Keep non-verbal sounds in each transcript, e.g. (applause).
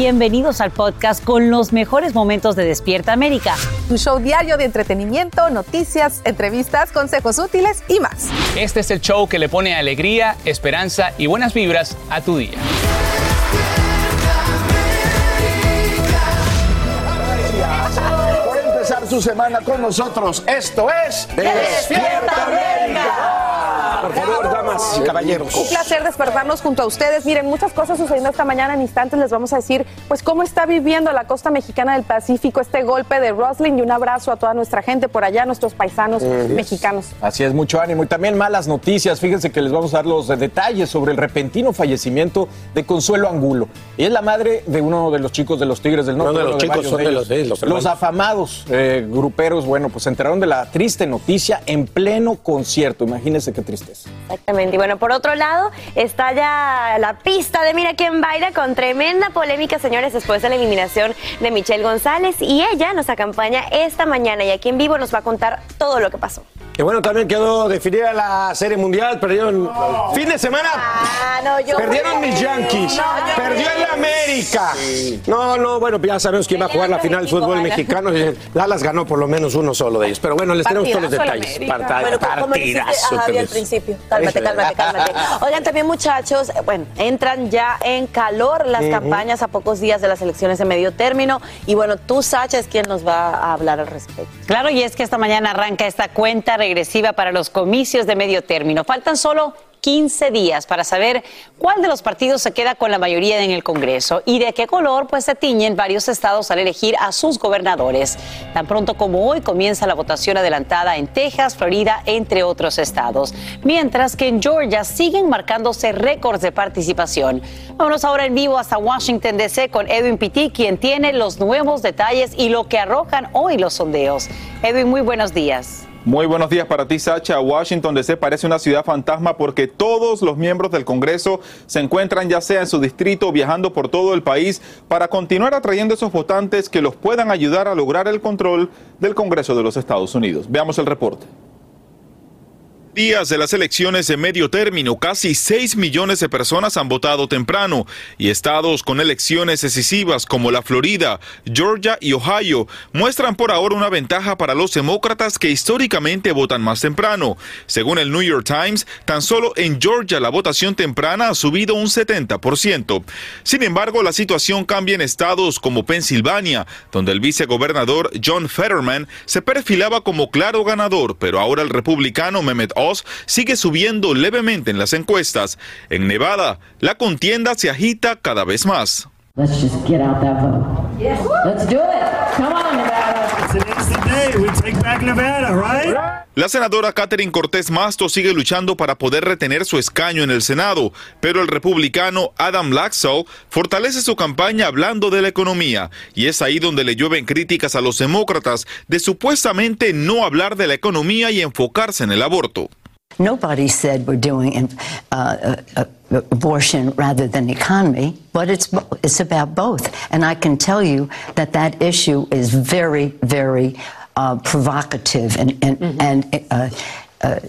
Bienvenidos al podcast con los mejores momentos de Despierta América. Tu show diario de entretenimiento, noticias, entrevistas, consejos útiles y más. Este es el show que le pone alegría, esperanza y buenas vibras a tu día. Por empezar su semana con nosotros, esto es ¡Despierta América! Por favor, damas y caballeros. Un placer despertarnos junto a ustedes. Miren, muchas cosas sucediendo esta mañana. En instantes les vamos a decir, pues, cómo está viviendo la costa mexicana del Pacífico este golpe de Roslyn y un abrazo a toda nuestra gente por allá, nuestros paisanos mexicanos. Así es, mucho ánimo. Y también malas noticias. Fíjense que les vamos a dar los detalles sobre el repentino fallecimiento de Consuelo Angulo. Ella es la madre de uno de los chicos de los Tigres del Norte. No, de los uno chicos, son de ellos. los de- los Los afamados eh, gruperos, bueno, pues se enteraron de la triste noticia en pleno concierto. Imagínense qué tristeza. Exactamente. Y bueno, por otro lado, está ya la pista de Mira quién baila con tremenda polémica, señores, después de la eliminación de Michelle González. Y ella nos acompaña esta mañana y aquí en vivo nos va a contar todo lo que pasó. Y bueno, también quedó definida la Serie Mundial. Perdieron fin de semana. Ah, no, yo. Perdieron mis Yankees. No, Perdió el América. No, no, bueno, ya sabemos quién va a jugar la final del fútbol mexicano. Dallas ganó por lo menos uno solo de ellos. Pero bueno, les tenemos todos los detalles. Parta- Bueno, partidazo. Javi al tenés. principio. Cálmate, cálmate, cálmate. (laughs) Oigan, también muchachos, eh, bueno, entran ya en calor las campañas a pocos días de las elecciones de medio término. Y bueno, tú, Sacha, es quien nos va a hablar al respecto. Claro, y es que esta mañana arranca esta cuenta regresiva para los comicios de medio término. Faltan solo 15 días para saber cuál de los partidos se queda con la mayoría en el Congreso y de qué color pues se tiñen varios estados al elegir a sus gobernadores. Tan pronto como hoy comienza la votación adelantada en Texas, Florida, entre otros estados. Mientras que en Georgia siguen marcándose récords de participación. Vámonos ahora en vivo hasta Washington DC con Edwin Pitti, quien tiene los nuevos detalles y lo que arrojan hoy los sondeos. Edwin, muy buenos días. Muy buenos días para ti, Sacha. Washington DC parece una ciudad fantasma porque todos los miembros del Congreso se encuentran ya sea en su distrito o viajando por todo el país para continuar atrayendo esos votantes que los puedan ayudar a lograr el control del Congreso de los Estados Unidos. Veamos el reporte. Días de las elecciones de medio término, casi 6 millones de personas han votado temprano y estados con elecciones decisivas como la Florida, Georgia y Ohio muestran por ahora una ventaja para los demócratas que históricamente votan más temprano. Según el New York Times, tan solo en Georgia la votación temprana ha subido un 70%. Sin embargo, la situación cambia en estados como Pensilvania, donde el vicegobernador John Fetterman se perfilaba como claro ganador, pero ahora el republicano Mehmet Oz sigue subiendo levemente en las encuestas. En Nevada, la contienda se agita cada vez más. Let's just get out that vote. Let's do it. Come on, Nevada. Today's the day we take back Nevada, right? La senadora Catherine Cortés Masto sigue luchando para poder retener su escaño en el Senado, pero el republicano Adam Laxalt fortalece su campaña hablando de la economía, y es ahí donde le llueven críticas a los demócratas de supuestamente no hablar de la economía y enfocarse en el aborto. Nobody said we're doing uh, uh, abortion rather than economy, but it's it's about both. And I can tell you that that issue is very, very uh, provocative and and, mm-hmm. and uh, uh,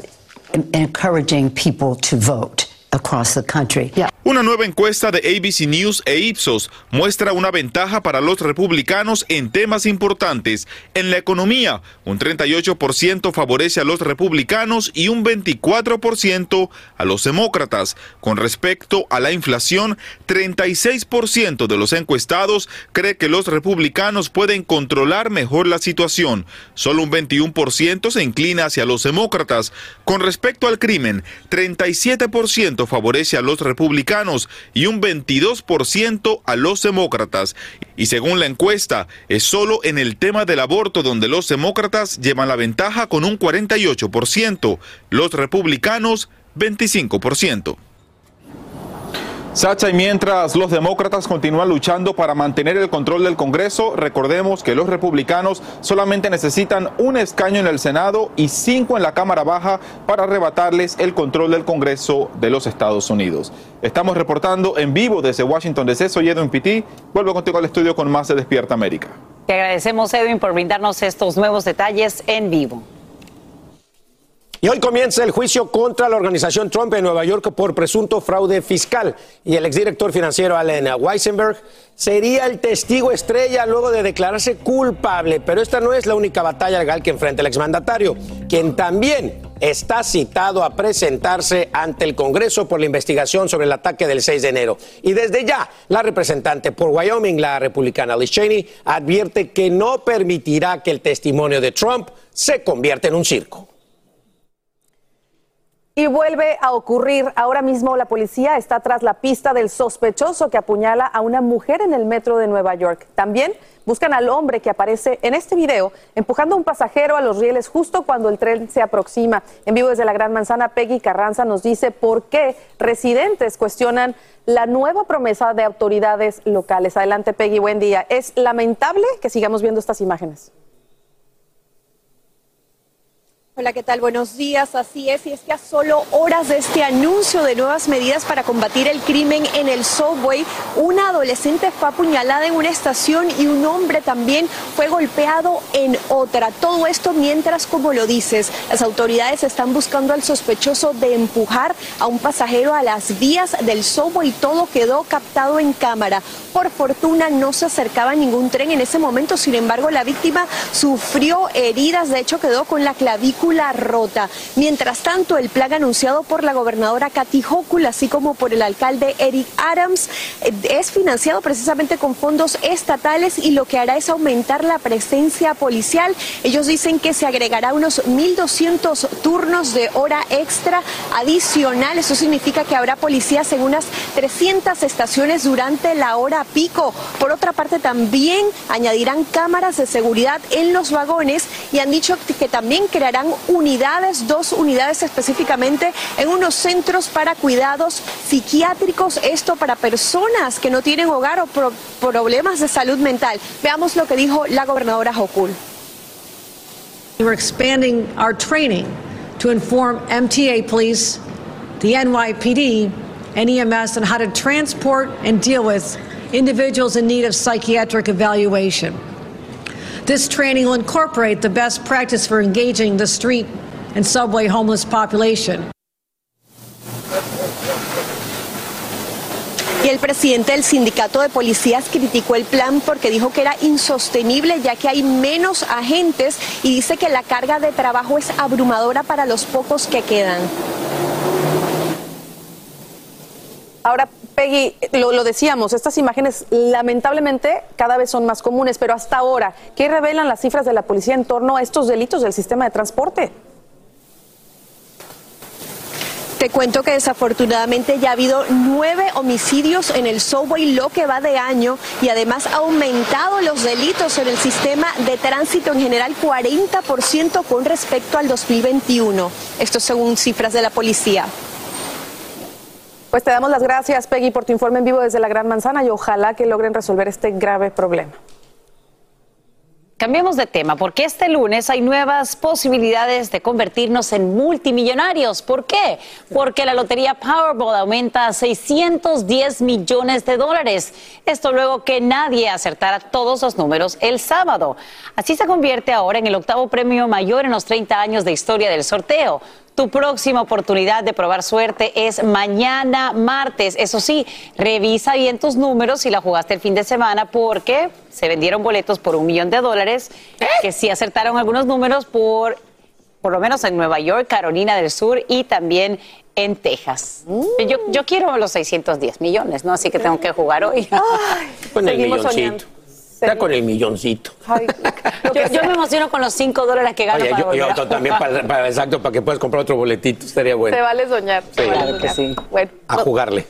encouraging people to vote. Across the country. Yeah. Una nueva encuesta de ABC News e Ipsos muestra una ventaja para los republicanos en temas importantes. En la economía, un 38% favorece a los republicanos y un 24% a los demócratas. Con respecto a la inflación, 36% de los encuestados cree que los republicanos pueden controlar mejor la situación. Solo un 21% se inclina hacia los demócratas. Con respecto al crimen, 37% favorece a los republicanos y un 22% a los demócratas. Y según la encuesta, es solo en el tema del aborto donde los demócratas llevan la ventaja con un 48%, los republicanos 25%. Sacha, y mientras los demócratas continúan luchando para mantener el control del Congreso, recordemos que los republicanos solamente necesitan un escaño en el Senado y cinco en la Cámara Baja para arrebatarles el control del Congreso de los Estados Unidos. Estamos reportando en vivo desde Washington DC. Soy Edwin Pitti. Vuelvo contigo al estudio con más de Despierta América. Te agradecemos, Edwin, por brindarnos estos nuevos detalles en vivo. Y hoy comienza el juicio contra la organización Trump en Nueva York por presunto fraude fiscal. Y el exdirector financiero Allen Weisenberg sería el testigo estrella luego de declararse culpable. Pero esta no es la única batalla legal que enfrenta el exmandatario, quien también está citado a presentarse ante el Congreso por la investigación sobre el ataque del 6 de enero. Y desde ya, la representante por Wyoming, la republicana Liz Cheney, advierte que no permitirá que el testimonio de Trump se convierta en un circo. Y vuelve a ocurrir. Ahora mismo la policía está tras la pista del sospechoso que apuñala a una mujer en el metro de Nueva York. También buscan al hombre que aparece en este video empujando a un pasajero a los rieles justo cuando el tren se aproxima. En vivo desde la Gran Manzana, Peggy Carranza nos dice por qué residentes cuestionan la nueva promesa de autoridades locales. Adelante, Peggy, buen día. Es lamentable que sigamos viendo estas imágenes. Hola, ¿qué tal? Buenos días. Así es, y es que a solo horas de este anuncio de nuevas medidas para combatir el crimen en el subway, una adolescente fue apuñalada en una estación y un hombre también fue golpeado en otra. Todo esto mientras, como lo dices, las autoridades están buscando al sospechoso de empujar a un pasajero a las vías del subway todo quedó captado en cámara. Por fortuna no se acercaba ningún tren en ese momento, sin embargo la víctima sufrió heridas, de hecho quedó con la clavícula rota. Mientras tanto, el plan anunciado por la gobernadora Kathy Hochul, así como por el alcalde Eric Adams, eh, es financiado precisamente con fondos estatales y lo que hará es aumentar la presencia policial. Ellos dicen que se agregará unos 1.200 turnos de hora extra adicional. Eso significa que habrá policías en unas 300 estaciones durante la hora pico. Por otra parte, también añadirán cámaras de seguridad en los vagones y han dicho que también crearán unidades, dos unidades específicamente en unos centros para cuidados psiquiátricos, esto para personas que no tienen hogar o problemas de salud mental. Veamos lo que dijo la gobernadora Hokul. We're expanding our training to inform MTA police, the NYPD, and EMS on how to transport and deal with individuals in need of psychiatric evaluation. This training will incorporate the best practice for engaging the street and subway homeless population. Y el presidente del sindicato de policías criticó el plan porque dijo que era insostenible ya que hay menos agentes y dice que la carga de trabajo es abrumadora para los pocos que quedan. Ahora, Peggy, lo, decíamos, estas imágenes lamentablemente cada vez son más comunes, pero hasta ahora, ¿qué revelan las cifras de la policía en torno a estos delitos del sistema de transporte? Te cuento que desafortunadamente ya ha habido nueve homicidios en el subway lo que va de año y además ha aumentado los delitos en el sistema de tránsito en general 40% con respecto al 2021. Esto según cifras de la policía. Pues te damos las gracias, Peggy, por tu informe en vivo desde la Gran Manzana y ojalá que logren resolver este grave problema. Cambiemos de tema porque este lunes hay nuevas posibilidades de convertirnos en multimillonarios. ¿Por qué? Porque la lotería Powerball aumenta a 610 millones de dólares. Esto luego que nadie acertara todos los números el sábado. Así se convierte ahora en el octavo premio mayor en los 30 años de historia del sorteo. Tu próxima oportunidad de probar suerte es mañana martes. Eso sí, revisa bien tus números si la jugaste el fin de semana porque se vendieron boletos por un millón de dólares que sí acertaron algunos números por, por lo menos en Nueva York, Carolina del Sur y también en Texas. Yo, yo quiero los 610 millones, ¿no? Así que tengo que jugar hoy. Con el milloncito. soñando. Está con el milloncito. Yo, yo me emociono con los 5 dólares que gano Oye, para yo, yo también, para, para- exacto, para que puedas comprar otro boletito, estaría bueno. Se vale soñar. Sí. vale Claro que soñar. Bueno, A jugarle.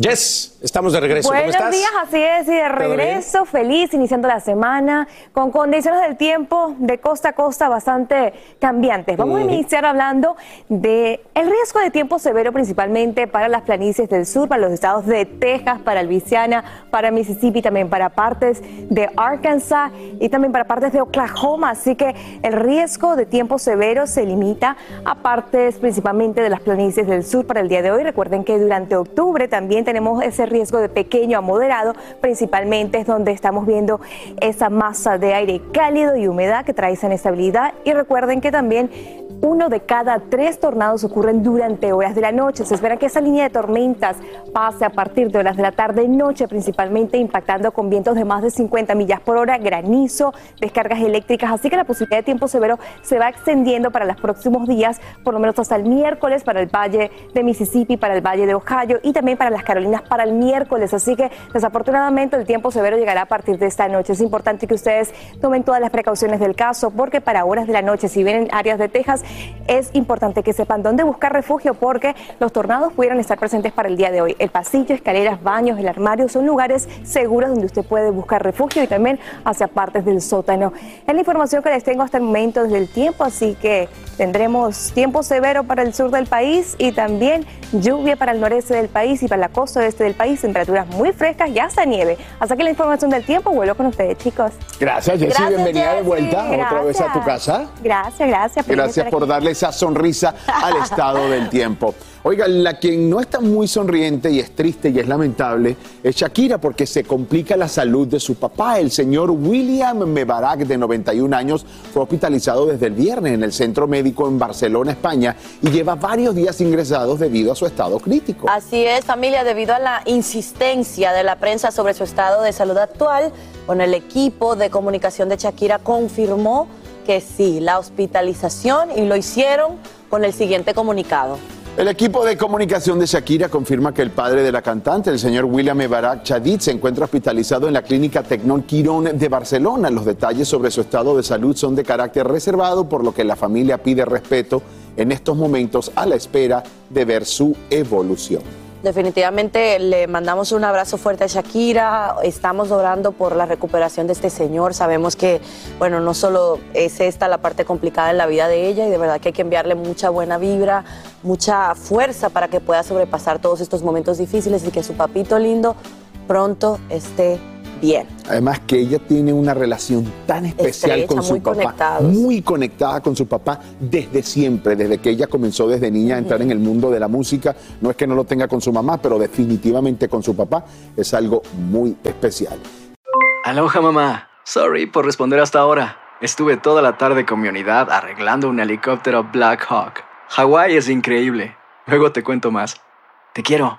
Jess, estamos de regreso. ¿Cómo Buenos estás? días, así es, y de regreso, feliz, iniciando la semana, con condiciones del tiempo de costa a costa bastante cambiantes. Vamos a iniciar hablando de el riesgo de tiempo severo principalmente para las planicies del sur, para los estados de Texas, para Luisiana, para Mississippi, también para partes de Arkansas y también para partes de Oklahoma. Así que el riesgo de tiempo severo se limita a partes principalmente de las planicies del sur para el día de hoy. Recuerden que durante octubre también tenemos ese riesgo de pequeño a moderado, principalmente es donde estamos viendo esa masa de aire cálido y humedad que trae esa inestabilidad. Y recuerden que también uno de cada tres tornados ocurren durante horas de la noche. Se espera que esa línea de tormentas pase a partir de horas de la tarde y noche, principalmente impactando con vientos de más de 50 millas por hora, granizo, descargas eléctricas. Así que la posibilidad de tiempo severo se va extendiendo para los próximos días, por lo menos hasta el miércoles para el valle de Mississippi, para el valle de Ohio y también para las Carolinas para el miércoles. Así que desafortunadamente el tiempo severo llegará a partir de esta noche. Es importante que ustedes tomen todas las precauciones del caso porque para horas de la noche, si vienen áreas de Texas, es importante que sepan dónde buscar refugio porque los tornados pudieran estar presentes para el día de hoy. El pasillo, escaleras, baños, el armario son lugares seguros donde usted puede buscar refugio y también hacia partes del sótano. Es la información que les tengo hasta el momento desde el tiempo, así que tendremos tiempo severo para el sur del país y también lluvia para el noreste del país y para la costa oeste del país, temperaturas muy frescas y hasta nieve. Hasta que la información del tiempo vuelvo con ustedes, chicos. Gracias, Jessy. Bienvenida de vuelta otra vez a tu casa. Gracias, gracias. de Gracias por darle esa sonrisa al (laughs) estado del tiempo. Oiga, la quien no está muy sonriente y es triste y es lamentable es Shakira porque se complica la salud de su papá. El señor William Mebarak, de 91 años, fue hospitalizado desde el viernes en el centro médico en Barcelona, España, y lleva varios días ingresados debido a su estado crítico. Así es, familia, debido a la insistencia de la prensa sobre su estado de salud actual, bueno, el equipo de comunicación de Shakira confirmó que sí, la hospitalización y lo hicieron con el siguiente comunicado. El equipo de comunicación de Shakira confirma que el padre de la cantante, el señor William Mebarak Chadid, se encuentra hospitalizado en la clínica Tecnón Quirón de Barcelona. Los detalles sobre su estado de salud son de carácter reservado, por lo que la familia pide respeto en estos momentos a la espera de ver su evolución. Definitivamente le mandamos un abrazo fuerte a Shakira, estamos orando por la recuperación de este señor, sabemos que, bueno, no solo es esta la parte complicada en la vida de ella y de verdad que hay que enviarle mucha buena vibra, mucha fuerza para que pueda sobrepasar todos estos momentos difíciles y que su papito lindo pronto esté bien. Además que ella tiene una relación tan especial Estrecha, con su muy papá, conectados. muy conectada con su papá desde siempre, desde que ella comenzó desde niña a entrar en el mundo de la música. No es que no lo tenga con su mamá, pero definitivamente con su papá es algo muy especial. Aloha mamá. Sorry por responder hasta ahora. Estuve toda la tarde con mi unidad arreglando un helicóptero Black Hawk. Hawái es increíble. Luego te cuento más. Te quiero.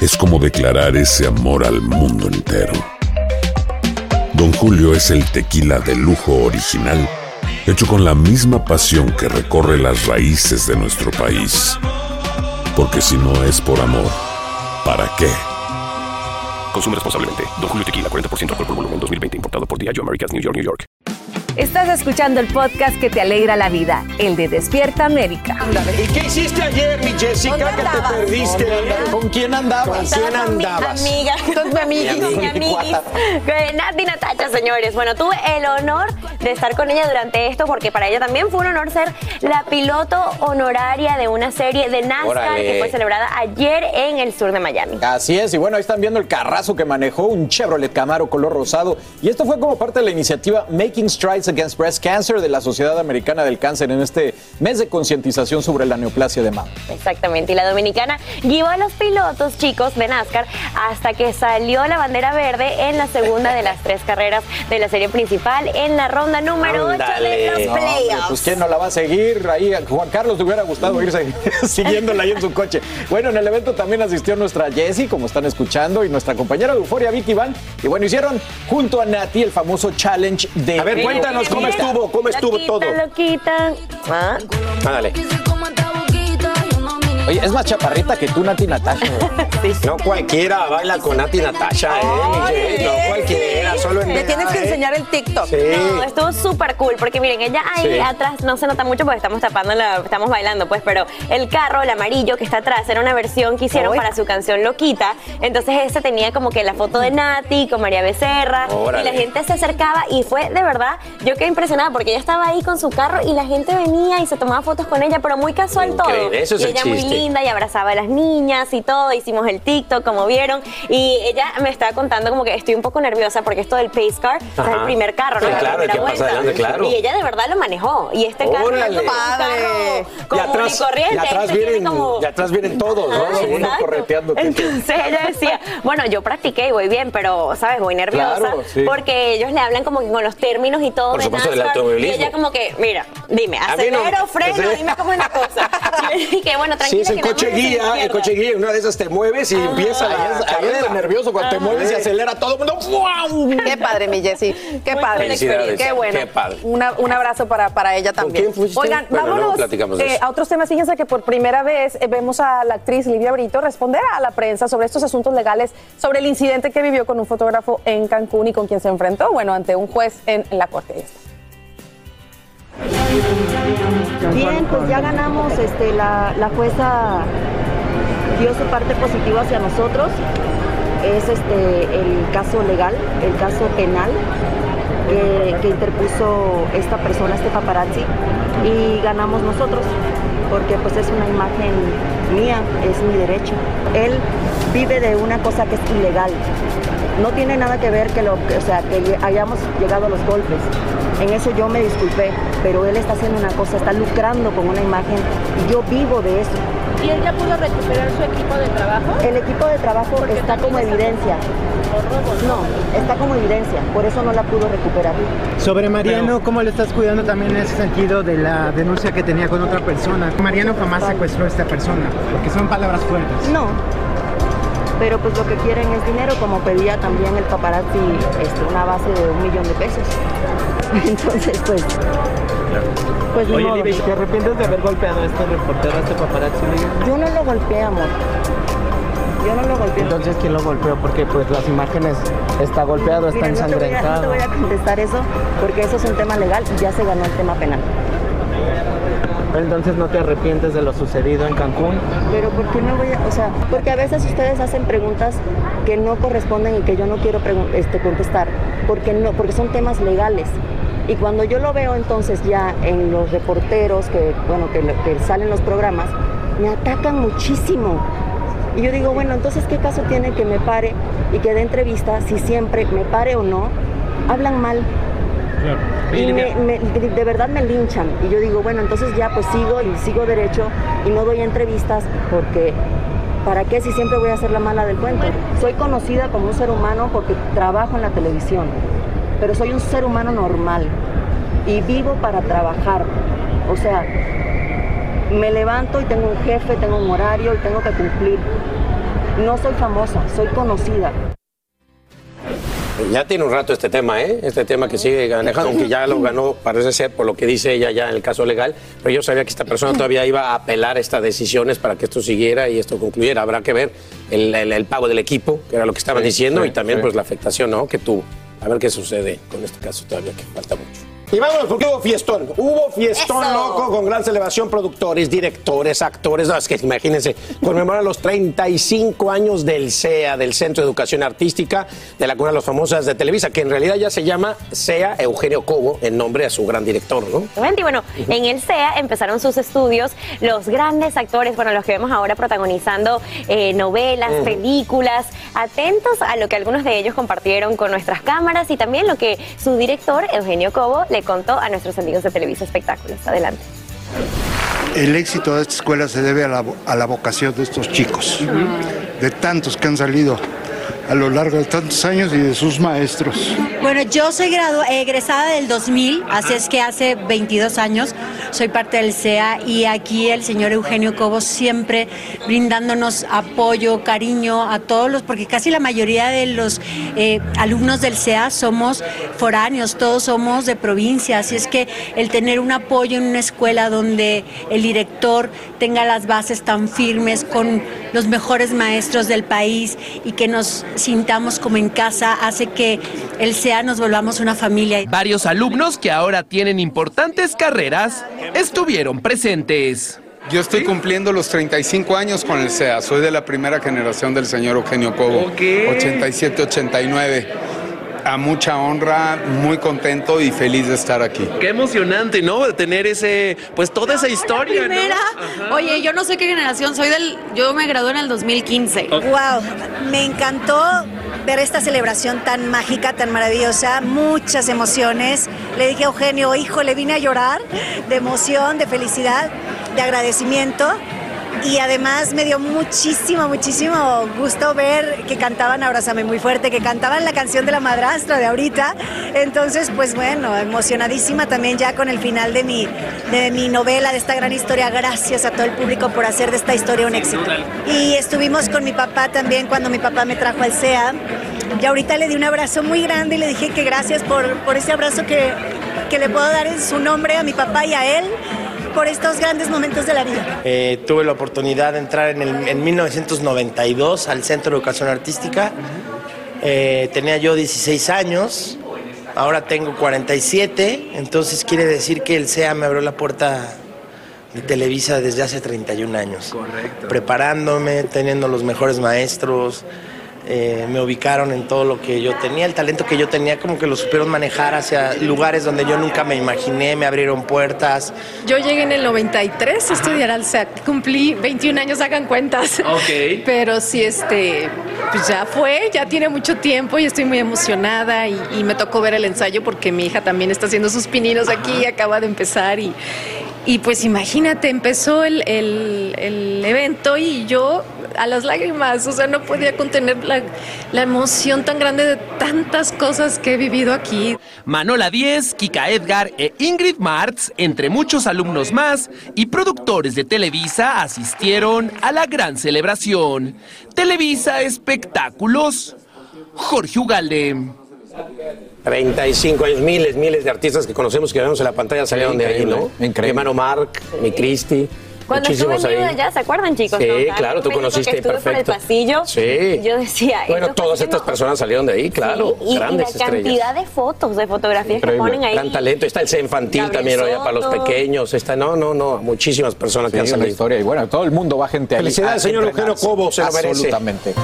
es como declarar ese amor al mundo entero. Don Julio es el tequila de lujo original, hecho con la misma pasión que recorre las raíces de nuestro país. Porque si no es por amor, ¿para qué? Consume responsablemente. Don Julio Tequila, 40% alcohol por volumen, 2020. Importado por Diageo Americas, New York, New York. Estás escuchando el podcast que te alegra la vida, el de Despierta América. ¿Y qué hiciste ayer, mi Jessica, que te perdiste? ¿Con quién andabas? ¿Con quién andabas? Amiga. Con mi amiguis. Mi amiguis. Con Nati Natacha, señores. Bueno, tuve el honor de estar con ella durante esto porque para ella también fue un honor ser la piloto honoraria de una serie de NASCAR Órale. que fue celebrada ayer en el sur de Miami. Así es, y bueno, ahí están viendo el carrazo que manejó un Chevrolet Camaro color rosado. Y esto fue como parte de la iniciativa Making Strides Against Breast Cancer de la Sociedad Americana del Cáncer en este mes de concientización sobre la neoplasia de mama. Exactamente, y la dominicana guió a los pilotos chicos de NASCAR hasta que salió la bandera verde en la segunda de las tres carreras de la serie principal en la ronda número 8 de los No, playoffs. pues quién no la va a seguir ahí. Juan Carlos le hubiera gustado irse (laughs) siguiéndola ahí en su coche. Bueno, en el evento también asistió nuestra Jessie, como están escuchando, y nuestra compañera de Euforia, Vicky Van. Y bueno, hicieron junto a Nati el famoso challenge de. A ver, cuéntanos cómo estuvo, cómo estuvo todo. Lo quitan. ¿Ah? Ándale. Oye, es más chaparrita que tú, Nati Natasha. (laughs) No cualquiera baila con Nati Natasha, ¿eh? No cualquiera, solo en Me tienes que enseñar el TikTok. Sí. No, estuvo súper cool porque miren, ella ahí Sí. atrás no se nota mucho porque estamos tapando, la, estamos bailando, pues, pero el carro, el amarillo que está atrás, era una versión que hicieron para su canción Loquita. Entonces ese tenía como que la foto de Nati con María Becerra Órale. y la gente se acercaba y fue de verdad, yo quedé impresionada porque ella estaba ahí con su carro y la gente venía y se tomaba fotos con ella, pero muy casual todo. Increíble, eso es y el ella muy chiste. Linda y abrazaba a las niñas y todo, hicimos el TikTok como vieron y ella me estaba contando como que estoy un poco nerviosa porque esto del pace car, o sea, Ajá. el primer carro, ¿no? Sí, La claro, que pasa adelante, claro. Y ella de verdad lo manejó y este carro Órale. es como un Padre. carro común Y atrás, y corriente, y atrás este tiene vienen, como- y atrás vienen todos, Ah, ¿no? Uno exacto. correteando. que- Entonces ella decía, bueno, yo practiqué y voy bien, pero, ¿sabes? Voy nerviosa Claro, sí. porque ellos le hablan como que con los términos y todo Por de supuesto, del y ella como que, mira, dime, A mí no- acelero, (laughs) freno, dime cómo es la cosa. (laughs) Y dije, bueno, tranquila es el coche guía, el coche guía, una de esas te mueves y empieza Ahí la ahí es nervioso cuando te mueves y acelera todo el mundo. ¡Wow! Qué padre, mi Jessie. Qué Muy padre. Qué bueno. Qué padre. Una- un abrazo para, para ella también. quién fuiste? Oigan, Bueno, vámonos eh, a otros temas. Fíjense que por primera vez eh, vemos a la actriz Livia Brito responder a la prensa sobre estos asuntos legales, sobre el incidente que vivió con un fotógrafo en Cancún y con quien se enfrentó, bueno, ante un juez en, en la corte. Bien, pues ya ganamos, este, la, la jueza dio su parte positiva hacia nosotros, es este, el caso legal, el caso penal que, que interpuso esta persona, este paparazzi, y ganamos nosotros, porque pues es una imagen mía, es mi derecho. Él vive de una cosa que es ilegal, no tiene nada que ver que, lo, que- o sea, que hayamos llegado a los golpes. En eso yo me disculpé, pero él está haciendo una cosa, está lucrando con una imagen y yo vivo de eso. ¿Y él ya pudo recuperar su equipo de trabajo? El equipo de trabajo está como evidencia. No, está como evidencia, por eso no la pudo recuperar. Sobre Mariano, ¿cómo le estás cuidando también en ese sentido de la denuncia que tenía con otra persona? Mariano jamás secuestró a esta persona, porque son palabras fuertes. No, pero pues lo que quieren es dinero, como pedía también el paparazzi este, una base de un millón de pesos. (laughs) Entonces, pues, pues Oye, modo. Libby, ¿te arrepientes de haber golpeado a este reportero, a este paparazzi? Libby? Yo no lo golpeé, amor. Yo no lo golpeé. Entonces, ¿quién lo golpeó? Porque pues las imágenes está golpeado, está Mira, no te, voy a, no te ensangrentado. voy a contestar eso porque eso es un tema legal y ya se ganó el tema penal. Entonces, ¿no te arrepientes de lo sucedido en Cancún? Pero ¿por qué no voy a, o sea, porque a veces ustedes hacen preguntas que no corresponden y que yo no quiero este, contestar, porque no, porque son temas legales. Y cuando yo lo veo entonces ya en los reporteros que, bueno, que, que salen los programas, me atacan muchísimo. Y yo digo, bueno, entonces ¿qué caso tiene que me pare y que dé entrevista si siempre, me pare o no, hablan mal? Y me- me- de, de verdad me linchan. Y yo digo, bueno, entonces ya pues sigo y sigo derecho y no doy entrevistas porque ¿para qué si siempre voy a ser la mala del cuento? Soy conocida como un ser humano porque trabajo en la televisión, pero soy un ser humano normal y vivo para trabajar. O sea, me levanto y tengo un jefe, tengo un horario y tengo que cumplir. No soy famosa, soy conocida. Ya tiene un rato este tema, ¿eh? Este tema que sigue manejando, aunque ya lo ganó, parece ser, por lo que dice ella ya en el caso legal. Pero yo sabía que esta persona todavía iba a apelar estas decisiones para que esto siguiera y esto concluyera. Habrá que ver el, el- el pago del equipo, que era lo que estaban Sí, diciendo, sí, y también sí. pues la afectación ¿no? que tuvo. A ver qué sucede con este caso todavía, que falta mucho. Y vámonos, porque hubo fiestón. Hubo fiestón Eso. loco con gran celebración. Productores, directores, actores. No, es que imagínense, conmemoran los 35 años del CEA, del Centro de Educación Artística, de la Cuna de los Famosas de Televisa, que en realidad ya se llama CEA Eugenio Cobo, en nombre a su gran director, ¿no? Y bueno, en el CEA empezaron sus estudios los grandes actores, bueno, los que vemos ahora protagonizando eh, novelas, películas, atentos a lo que algunos de ellos compartieron con nuestras cámaras y también lo que su director, Eugenio Cobo, le contó a nuestros amigos de Televisa Espectáculos. Adelante. El éxito de esta escuela se debe a la, a la vocación de estos chicos, de tantos que han salido a lo largo de tantos años y de sus maestros. Bueno, yo soy gradu- egresada del 2000, así es que hace 22 años soy parte del CEA y aquí el señor Eugenio Cobos siempre brindándonos apoyo, cariño a todos los, porque casi la mayoría de los eh, alumnos del CEA somos foráneos, todos somos de provincia, así es que el tener un apoyo en una escuela donde el director tenga las bases tan firmes con los mejores maestros del país y que nos sintamos como en casa hace que el SEA nos volvamos una familia. Varios alumnos que ahora tienen importantes carreras estuvieron presentes. Yo estoy cumpliendo los 35 años con el SEA. Soy de la primera generación del señor Eugenio Cobo. 87-89. A mucha honra, muy contento y feliz de estar aquí. Qué emocionante, ¿no? De tener ese, pues toda esa historia, ¿no? primera. Oye, yo no sé qué generación soy del. Yo me gradué en el 2015. Wow, me encantó ver esta celebración tan mágica, tan maravillosa, muchas emociones. Le dije a Eugenio, hijo, le vine a llorar de emoción, de felicidad, de agradecimiento. Y además me dio muchísimo, muchísimo gusto ver que cantaban Abrázame muy fuerte, que cantaban la canción de la madrastra de ahorita. Entonces, pues bueno, emocionadísima también ya con el final de mi, de mi novela, de esta gran historia. Gracias a todo el público por hacer de esta historia un éxito. Y estuvimos con mi papá también cuando mi papá me trajo al SEA. Y ahorita le di un abrazo muy grande y le dije que gracias por, por ese abrazo que, que le puedo dar en su nombre a mi papá y a él por estos grandes momentos de la vida. Eh, tuve la oportunidad de entrar en, el- en 1992 al Centro de Educación Artística. Eh, tenía yo 16 años, ahora tengo 47, entonces quiere decir que el SEA me abrió la puerta de Televisa desde hace 31 años. Correcto. Preparándome, teniendo los mejores maestros, eh, me ubicaron en todo lo que yo tenía, el talento que yo tenía, como que lo supieron manejar hacia lugares donde yo nunca me imaginé, me abrieron puertas. Yo llegué en el 93 a estudiar al SEAT. Cumplí 21 años, hagan cuentas. Ok. Pero sí, este, pues ya fue, ya tiene mucho tiempo y estoy muy emocionada y, y me tocó ver el ensayo porque mi hija también está haciendo sus pininos aquí, acaba de empezar y, y pues imagínate, empezó el, el- el evento y yo a las lágrimas, o sea, no podía contener la, la emoción tan grande de tantas cosas que he vivido aquí. Manola Díez, Kika Edgar e Ingrid Martz, entre muchos alumnos más y productores de Televisa, asistieron a la gran celebración. Televisa Espectáculos, Jorge Ugalde. 35 años, miles, miles de artistas que conocemos que vemos en la pantalla salieron de ahí, ¿no? Increíble, increíble. Mi hermano Mark, mi Cristi, Cuando estuve muchísimos en ahí. Viuda ya, ¿se acuerdan, chicos? Sí, no? Claro, tú conociste que estuve perfecto. por el pasillo, Sí. yo decía... Bueno, todas estas personas salieron de ahí, claro, Sí, y, y la estrellas. cantidad de fotos, de fotografías que ponen ahí. Gran talento. Está el C infantil Gabriel también. Ya para los Soto. pequeños. Está, no, no, no, muchísimas personas que han la salido. historia. Y bueno, todo el mundo va gente ahí. Felicidades, a señor Eugenio entrenarse. Cobo, se lo merece. Absolutamente.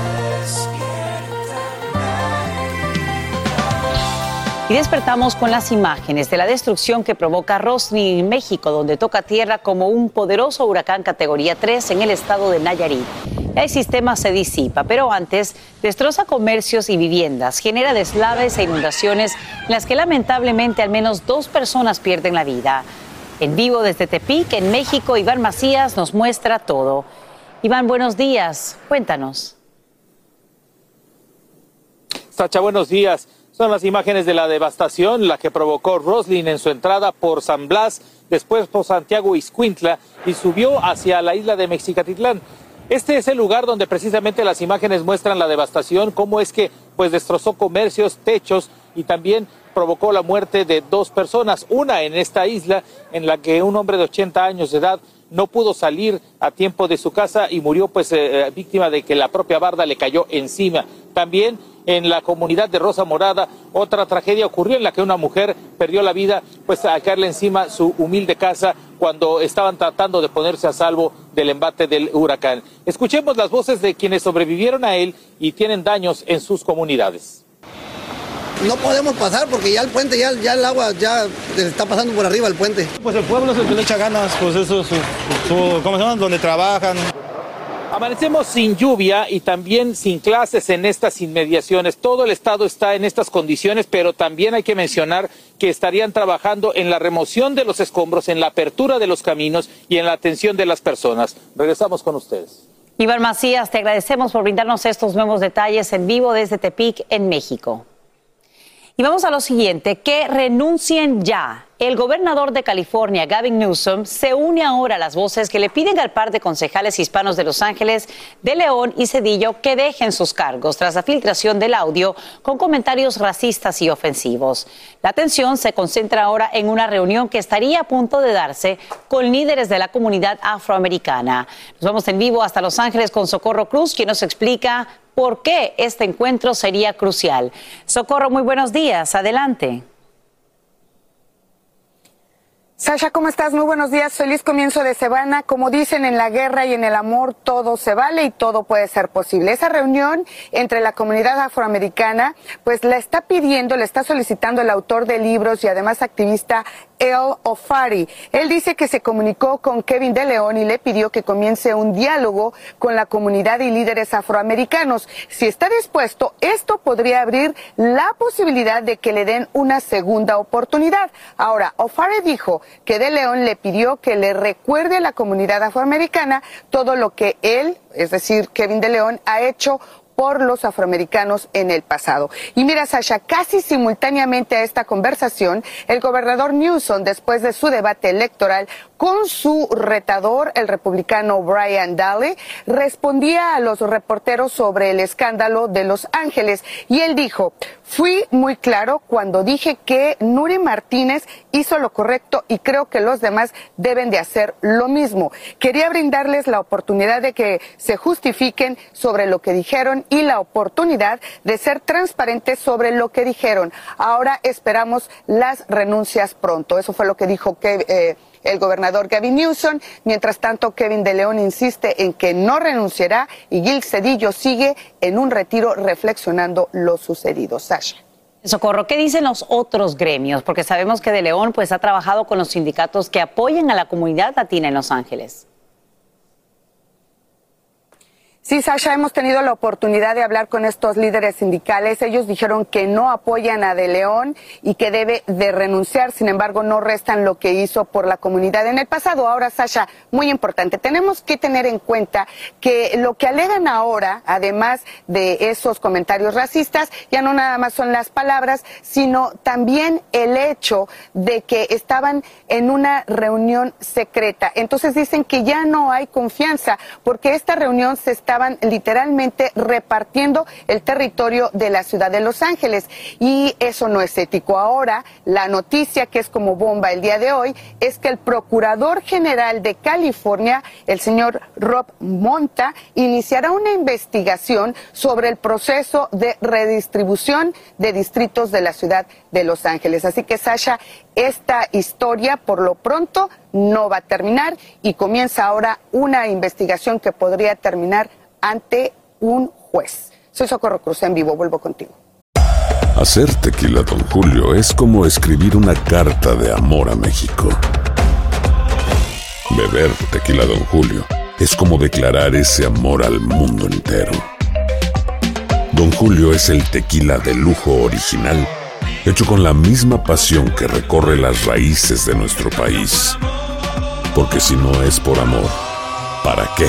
Y despertamos con las imágenes de la destrucción que provoca Roslin en México, donde toca tierra como un poderoso huracán categoría 3 en el estado de Nayarit. El sistema se disipa, pero antes destroza comercios y viviendas, genera deslaves e inundaciones en las que lamentablemente al menos dos personas pierden la vida. En vivo desde Tepic, en México, Iván Macías nos muestra todo. Iván, buenos días. Cuéntanos. Sacha, buenos días. Son las imágenes de la devastación, la que provocó Roslin en su entrada por San Blas, después por Santiago Iscuintla y subió hacia la isla de Mexicatitlán. Este es el lugar donde precisamente las imágenes muestran la devastación, cómo es que pues destrozó comercios, techos y también provocó la muerte de dos personas, una en esta isla en la que un hombre de 80 años de edad no pudo salir a tiempo de su casa y murió pues eh, eh, víctima de que la propia barda le cayó encima. También en la comunidad de Rosa Morada. Otra tragedia ocurrió en la que una mujer perdió la vida, pues al caerle encima su humilde casa cuando estaban tratando de ponerse a salvo del embate del huracán. Escuchemos las voces de quienes sobrevivieron a él y tienen daños en sus comunidades. No podemos pasar porque ya el puente, ya, ya el agua ya está pasando por arriba el puente. Pues el pueblo es el que le echa ganas, pues eso, su, su, ¿cómo se llama? Donde trabajan. Amanecemos sin lluvia y también sin clases en estas inmediaciones. Todo el estado está en estas condiciones, pero también hay que mencionar que estarían trabajando en la remoción de los escombros, en la apertura de los caminos y en la atención de las personas. Regresamos con ustedes. Iván Macías, te agradecemos por brindarnos estos nuevos detalles en vivo desde Tepic, en México. Y vamos a lo siguiente, que renuncien ya. El gobernador de California, Gavin Newsom, se une ahora a las voces que le piden al par de concejales hispanos de Los Ángeles, de León y Cedillo que dejen sus cargos tras la filtración del audio con comentarios racistas y ofensivos. La atención se concentra ahora en una reunión que estaría a punto de darse con líderes de la comunidad afroamericana. Nos vamos en vivo hasta Los Ángeles con Socorro Cruz, quien nos explica por qué este encuentro sería crucial. Socorro, muy buenos días. Adelante. Sasha, ¿cómo estás? Muy buenos días. Feliz comienzo de semana. Como dicen en la guerra y en el amor, todo se vale y todo puede ser posible. Esa reunión entre la comunidad afroamericana, pues la está pidiendo, le está solicitando el autor de libros y además activista El Ofari. Él dice que se comunicó con Kevin de León y le pidió que comience un diálogo con la comunidad y líderes afroamericanos. Si está dispuesto, esto podría abrir la posibilidad de que le den una segunda oportunidad. Ahora, Ofari dijo que De León le pidió que le recuerde a la comunidad afroamericana todo lo que él, es decir, Kevin De León, ha hecho por los afroamericanos en el pasado. Y mira, Sasha, casi simultáneamente a esta conversación, el gobernador Newsom, después de su debate electoral con su retador, el republicano Brian Daly, respondía a los reporteros sobre el escándalo de Los Ángeles. Y él dijo, fui muy claro cuando dije que Nuri Martínez hizo lo correcto y creo que los demás deben de hacer lo mismo. Quería brindarles la oportunidad de que se justifiquen sobre lo que dijeron y la oportunidad de ser transparentes sobre lo que dijeron. Ahora esperamos las renuncias pronto. Eso fue lo que dijo que, eh, el gobernador Gavin Newsom. Mientras tanto, Kevin de León insiste en que no renunciará y Gil Cedillo sigue en un retiro reflexionando lo sucedido. Sasha. Socorro, ¿qué dicen los otros gremios? Porque sabemos que De León pues, ha trabajado con los sindicatos que apoyan a la comunidad latina en Los Ángeles. Sí, Sasha, hemos tenido la oportunidad de hablar con estos líderes sindicales. Ellos dijeron que no apoyan a De León y que debe de renunciar. Sin embargo, no restan lo que hizo por la comunidad en el pasado. Ahora, Sasha, muy importante, tenemos que tener en cuenta que lo que alegan ahora, además de esos comentarios racistas, ya no nada más son las palabras, sino también el hecho de que estaban en una reunión secreta. Entonces dicen que ya no hay confianza porque esta reunión se está estaban literalmente repartiendo el territorio de la ciudad de Los Ángeles y eso no es ético. Ahora, la noticia que es como bomba el día de hoy es que el Procurador General de California, el señor Rob Monta, iniciará una investigación sobre el proceso de redistribución de distritos de la ciudad de Los Ángeles. Así que, Sasha, esta historia por lo pronto no va a terminar y comienza ahora una investigación que podría terminar ante un juez. Soy Socorro Cruz en vivo, vuelvo contigo. Hacer tequila, don Julio, es como escribir una carta de amor a México. Beber tequila, don Julio, es como declarar ese amor al mundo entero. Don Julio es el tequila de lujo original, hecho con la misma pasión que recorre las raíces de nuestro país. Porque si no es por amor, ¿para qué?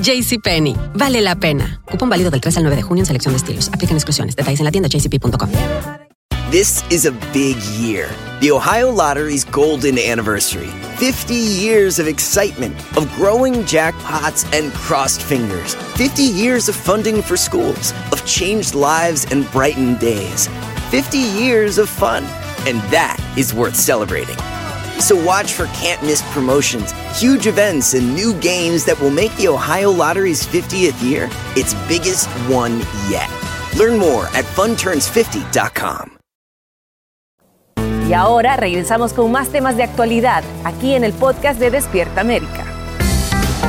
JCPenney. Vale la pena. Cupón válido del 3 al 9 de junio en selección de estilos. Aplican exclusiones. Detalles en la tienda jcp.com. This is a big year. The Ohio Lottery's golden anniversary. 50 years of excitement, of growing jackpots and crossed fingers. 50 years of funding for schools, of changed lives and brightened days. 50 years of fun. And that is worth celebrating. So watch for can't miss promotions, huge events, and new games that will make the Ohio Lottery's 50th year its biggest one yet. Learn more at funturns50.com. Y ahora regresamos con más temas de actualidad aquí en el podcast de Despierta América.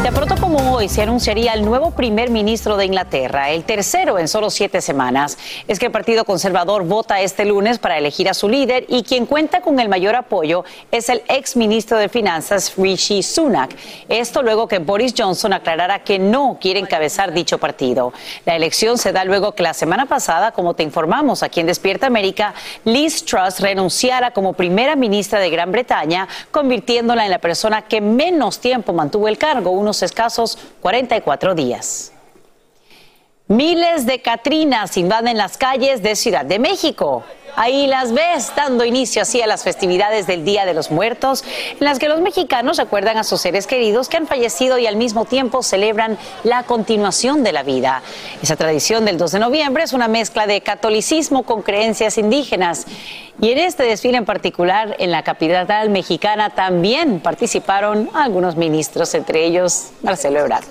De pronto como hoy se anunciaría el nuevo primer ministro de Inglaterra, el tercero en solo siete semanas. Es que el Partido Conservador vota este lunes para elegir a su líder y quien cuenta con el mayor apoyo es el ex ministro de Finanzas Rishi Sunak. Esto luego que Boris Johnson aclarara que no quiere encabezar dicho partido. La elección se da luego que la semana pasada, como te informamos aquí en Despierta América, Liz Truss renunciara como primera ministra de Gran Bretaña, convirtiéndola en la persona que menos tiempo mantuvo el cargo, unos escasos 44 días. Miles de Catrinas invaden las calles de Ciudad de México. Ahí las ves dando inicio así a las festividades del Día de los Muertos, en las que los mexicanos recuerdan a sus seres queridos que han fallecido y al mismo tiempo celebran la continuación de la vida. Esa tradición del 2 de noviembre es una mezcla de catolicismo con creencias indígenas. Y en este desfile en particular, en la capital mexicana, también participaron algunos ministros, entre ellos Marcelo Ebrard.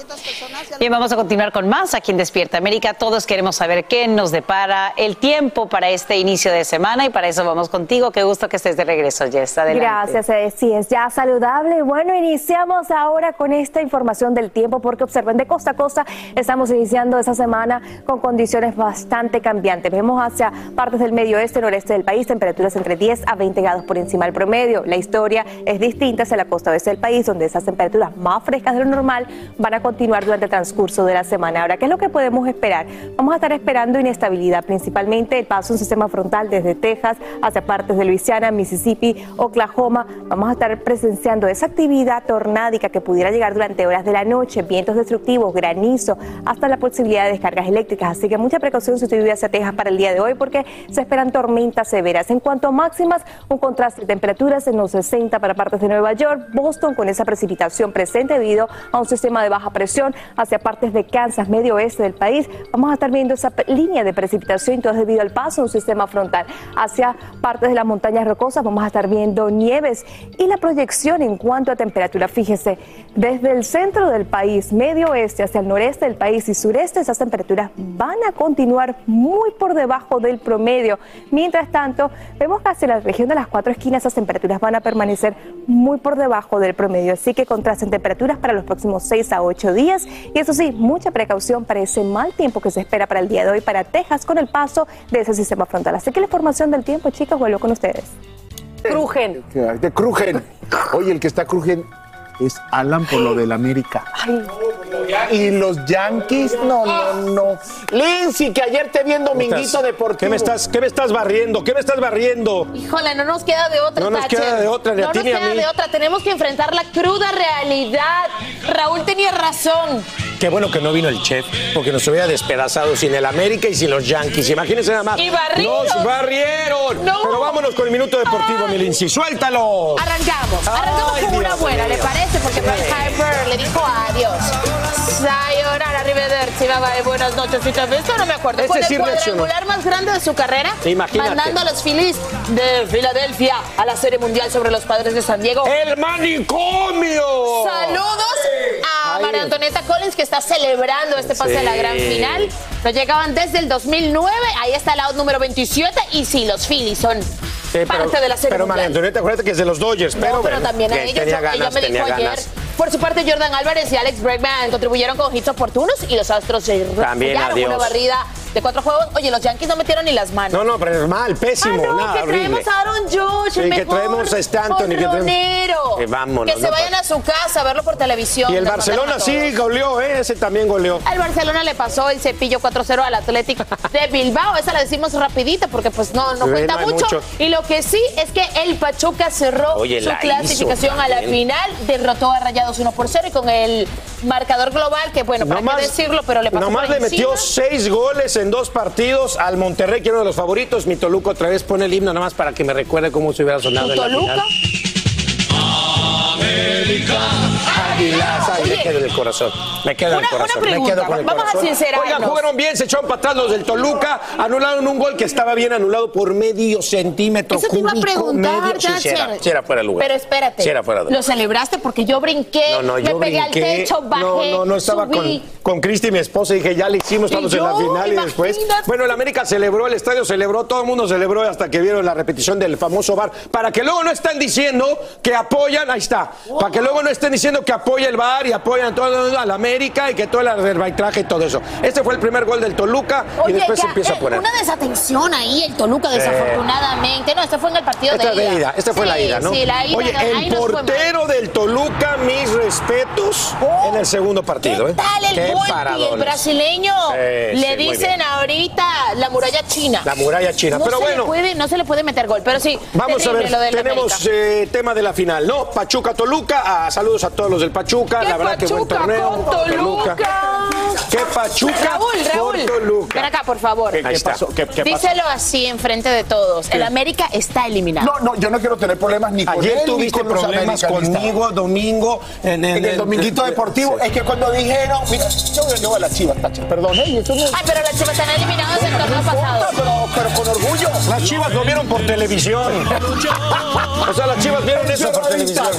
Bien, vamos a continuar con más aquí en Despierta América. Todos queremos saber qué nos depara el tiempo para este inicio de semana y para eso vamos contigo. Qué gusto que estés de regreso, Jess. Adelante. Gracias, eh, sí, es ya saludable. Bueno, iniciamos ahora con esta información del tiempo porque observen de costa a costa, estamos iniciando esa semana con condiciones bastante cambiantes. Vemos hacia partes del medio oeste, noreste del país, temperaturas entre 10 a 20 grados por encima del promedio. La historia es distinta hacia la costa oeste del país, donde esas temperaturas más frescas de lo normal van a continuar durante el transcurso de la semana. Ahora, ¿qué es lo que podemos esperar? Vamos a estar esperando inestabilidad, principalmente el paso de un sistema frontal desde Texas hacia partes de Luisiana, Mississippi, Oklahoma. Vamos a estar presenciando esa actividad tornádica que pudiera llegar durante horas de la noche, vientos destructivos, granizo, hasta la posibilidad de descargas eléctricas. Así que mucha precaución si usted vive hacia Texas para el día de hoy, porque se esperan tormentas severas. En cuanto a máximas, un contraste de temperaturas en los 60 para partes de Nueva York, Boston con esa precipitación presente debido a un sistema de baja presión hacia partes de Kansas, medio oeste del país. Vamos a estar viendo esa línea de precipitación, todo debido al paso de un sistema frontal hacia partes de las montañas rocosas. Vamos a estar viendo nieves y la proyección en cuanto a temperatura. Fíjese, desde el centro del país, medio oeste hacia el noreste del país y sureste, esas temperaturas van a continuar muy por debajo del promedio. Mientras tanto, vemos que hacia la región de las cuatro esquinas esas temperaturas van a permanecer muy por debajo del promedio, así que contrasten temperaturas para los próximos 6 a 8 días y eso sí, mucha precaución para ese mal tiempo que se espera para el día de hoy para Texas con el paso de ese sistema frontal. Así que la información del tiempo, chicos, vuelvo con ustedes. Crujen. De crujen. (laughs) Oye, el que está crujen es Alan por lo del América. Y los Yankees, no, no, no. Lindsay, que ayer te vi en Dominguito Deportivo. ¿Qué me, estás, ¿Qué me estás barriendo? ¿Qué me estás barriendo? Híjole, no nos queda de otra. No nos Thatcher. queda de otra, ni a No ti nos ni a queda mí. de otra. Tenemos que enfrentar la cruda realidad. Raúl tenía razón. Qué bueno que no vino el chef, porque nos hubiera despedazado sin el América y sin los Yankees. Imagínense nada más. Y barridos. ¡Nos barrieron! No. Pero vámonos con el minuto deportivo, mi Lindsay. ¡Suéltalo! Arrancamos. Arrancamos Ay, con una Dios buena, ¿le mío. Porque Pearl Harper le dijo adiós. Sayonara, arrivederci, bye bye, buenas noches. ¿Y visto? No me acuerdo. Ese Con el cuadrangular más grande de su carrera, Imagínate. mandando a los Phillies de Filadelfia a la Serie Mundial sobre los Padres de San Diego. ¡El manicomio! Saludos a. María Antonieta Collins que está celebrando este pase Sí. a la gran final. Nos llegaban desde el 2009, ahí está el out número 27 y sí, los Phillies son Sí, parte de la Serie Pero María. Antonieta, acuérdate que es de los Dodgers. Pero, No, pero bueno, también a ellos. Tenía ella ganas, me tenía dijo ayer. ganas. Por su parte, Jordan Álvarez y Alex Bregman contribuyeron con hits oportunos y los Astros se También, una barrida de cuatro juegos. Oye, los Yankees no metieron ni las manos. No, no, pero es mal, pésimo. Ah, no, nada, que horrible. traemos a Aaron Judge, el Sí, que mejor traemos a este Anthony, que traemos-. Eh, vámonos, Que se no vayan a su casa a verlo por televisión. Y el Barcelona sí goleó, ¿eh? ese también goleó. Al Barcelona le pasó el cepillo 4-0 al Athletic de (laughs) Bilbao. Esa la decimos rapidita porque pues no, no cuenta no mucho. mucho. Y lo que sí es que el Pachuca cerró Oye, su la clasificación hizo a la final. Derrotó a Rayados 1 por 0 y con el marcador global que bueno, para Nomás- qué decirlo, pero le pasó Nomás por le metió seis goles en dos partidos al Monterrey, que uno de los favoritos. Mi Toluca otra vez pone el himno, nomás para que me recuerde cómo se hubiera sonado ¿Tu en la Toluca? Final. Águilas, ay, me quedo en el corazón. Me quedo en el corazón. una me pregunta, quedo con el vamos a corazón. sincerarnos. Oigan, jugaron bien, se echaron para atrás los del Toluca. Anularon un gol que estaba bien anulado por medio centímetro Eso te iba a preguntar, medio. Sí, sí era, fuera de lugar. Pero espérate, Sí era fuera de lugar. lo celebraste porque yo brinqué, No, no, yo me pegué brinqué. al techo, bajé, no, no, no estaba con, subí. con Cristi, mi esposa, y dije, ya le hicimos, estamos en la final y después. Bueno, el América celebró, el estadio celebró, todo el mundo celebró hasta que vieron la repetición del famoso bar. Para que luego no estén diciendo que apoyan, ahí está. Para que luego no estén diciendo que apoya el bar y apoyan todo al América y que todo el arbitraje y todo eso. Este fue el primer gol del Toluca y después se empieza a eh, poner. Una desatención ahí, el Toluca, Eh. desafortunadamente. No, este fue en el partido Esta de ida. ida, esta fue Sí, la ida, ¿no? Sí, la ida. Oye, el portero del Toluca, mis respetos en el segundo partido. ¿Qué ¿eh? tal el Qué Volpi, el brasileño? Le dicen ahorita la muralla china. La muralla china. No Pero bueno, puede- no se le puede meter gol, pero sí. Vamos a ver, tenemos eh, tema de la final, ¿no? Pachuca Toluca, ah, saludos a todos los del Pachuca, ¿Qué la verdad que buen Pachuca torneo. con Toluca? ¿Qué Pachuca Raúl, Raúl. con Toluca? Ven acá, por favor. Ahí está. Díselo así enfrente de todos. El América está eliminado. No, no, yo no quiero tener problemas ni con Ayer él ni tuviste con los problemas conmigo, domingo, en, En el dominguito deportivo, es que cuando dijeron, mira, yo yo voy a la chivas, Tacha, perdón, ¿eh? No- Ay, pero las chivas están eliminadas del torneo pasado. pero, pero con orgullo. Las chivas lo vieron por televisión. (laughs) o sea, las chivas vieron eso por televisión.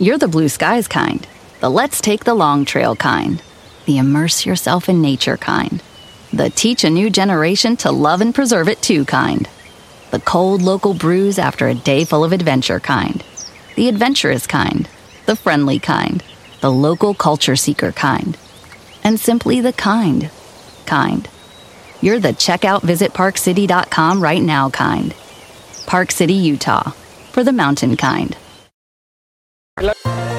You're the blue skies kind. The let's take the long trail kind. The immerse yourself in nature kind. The teach a new generation to love and preserve it too kind. The cold local brews after a day full of adventure kind. The adventurous kind. The friendly kind. The local culture seeker kind. And simply the kind. Kind. You're the checkout visit parkcity.com right now kind. Park City, Utah. For the mountain kind. Vamos,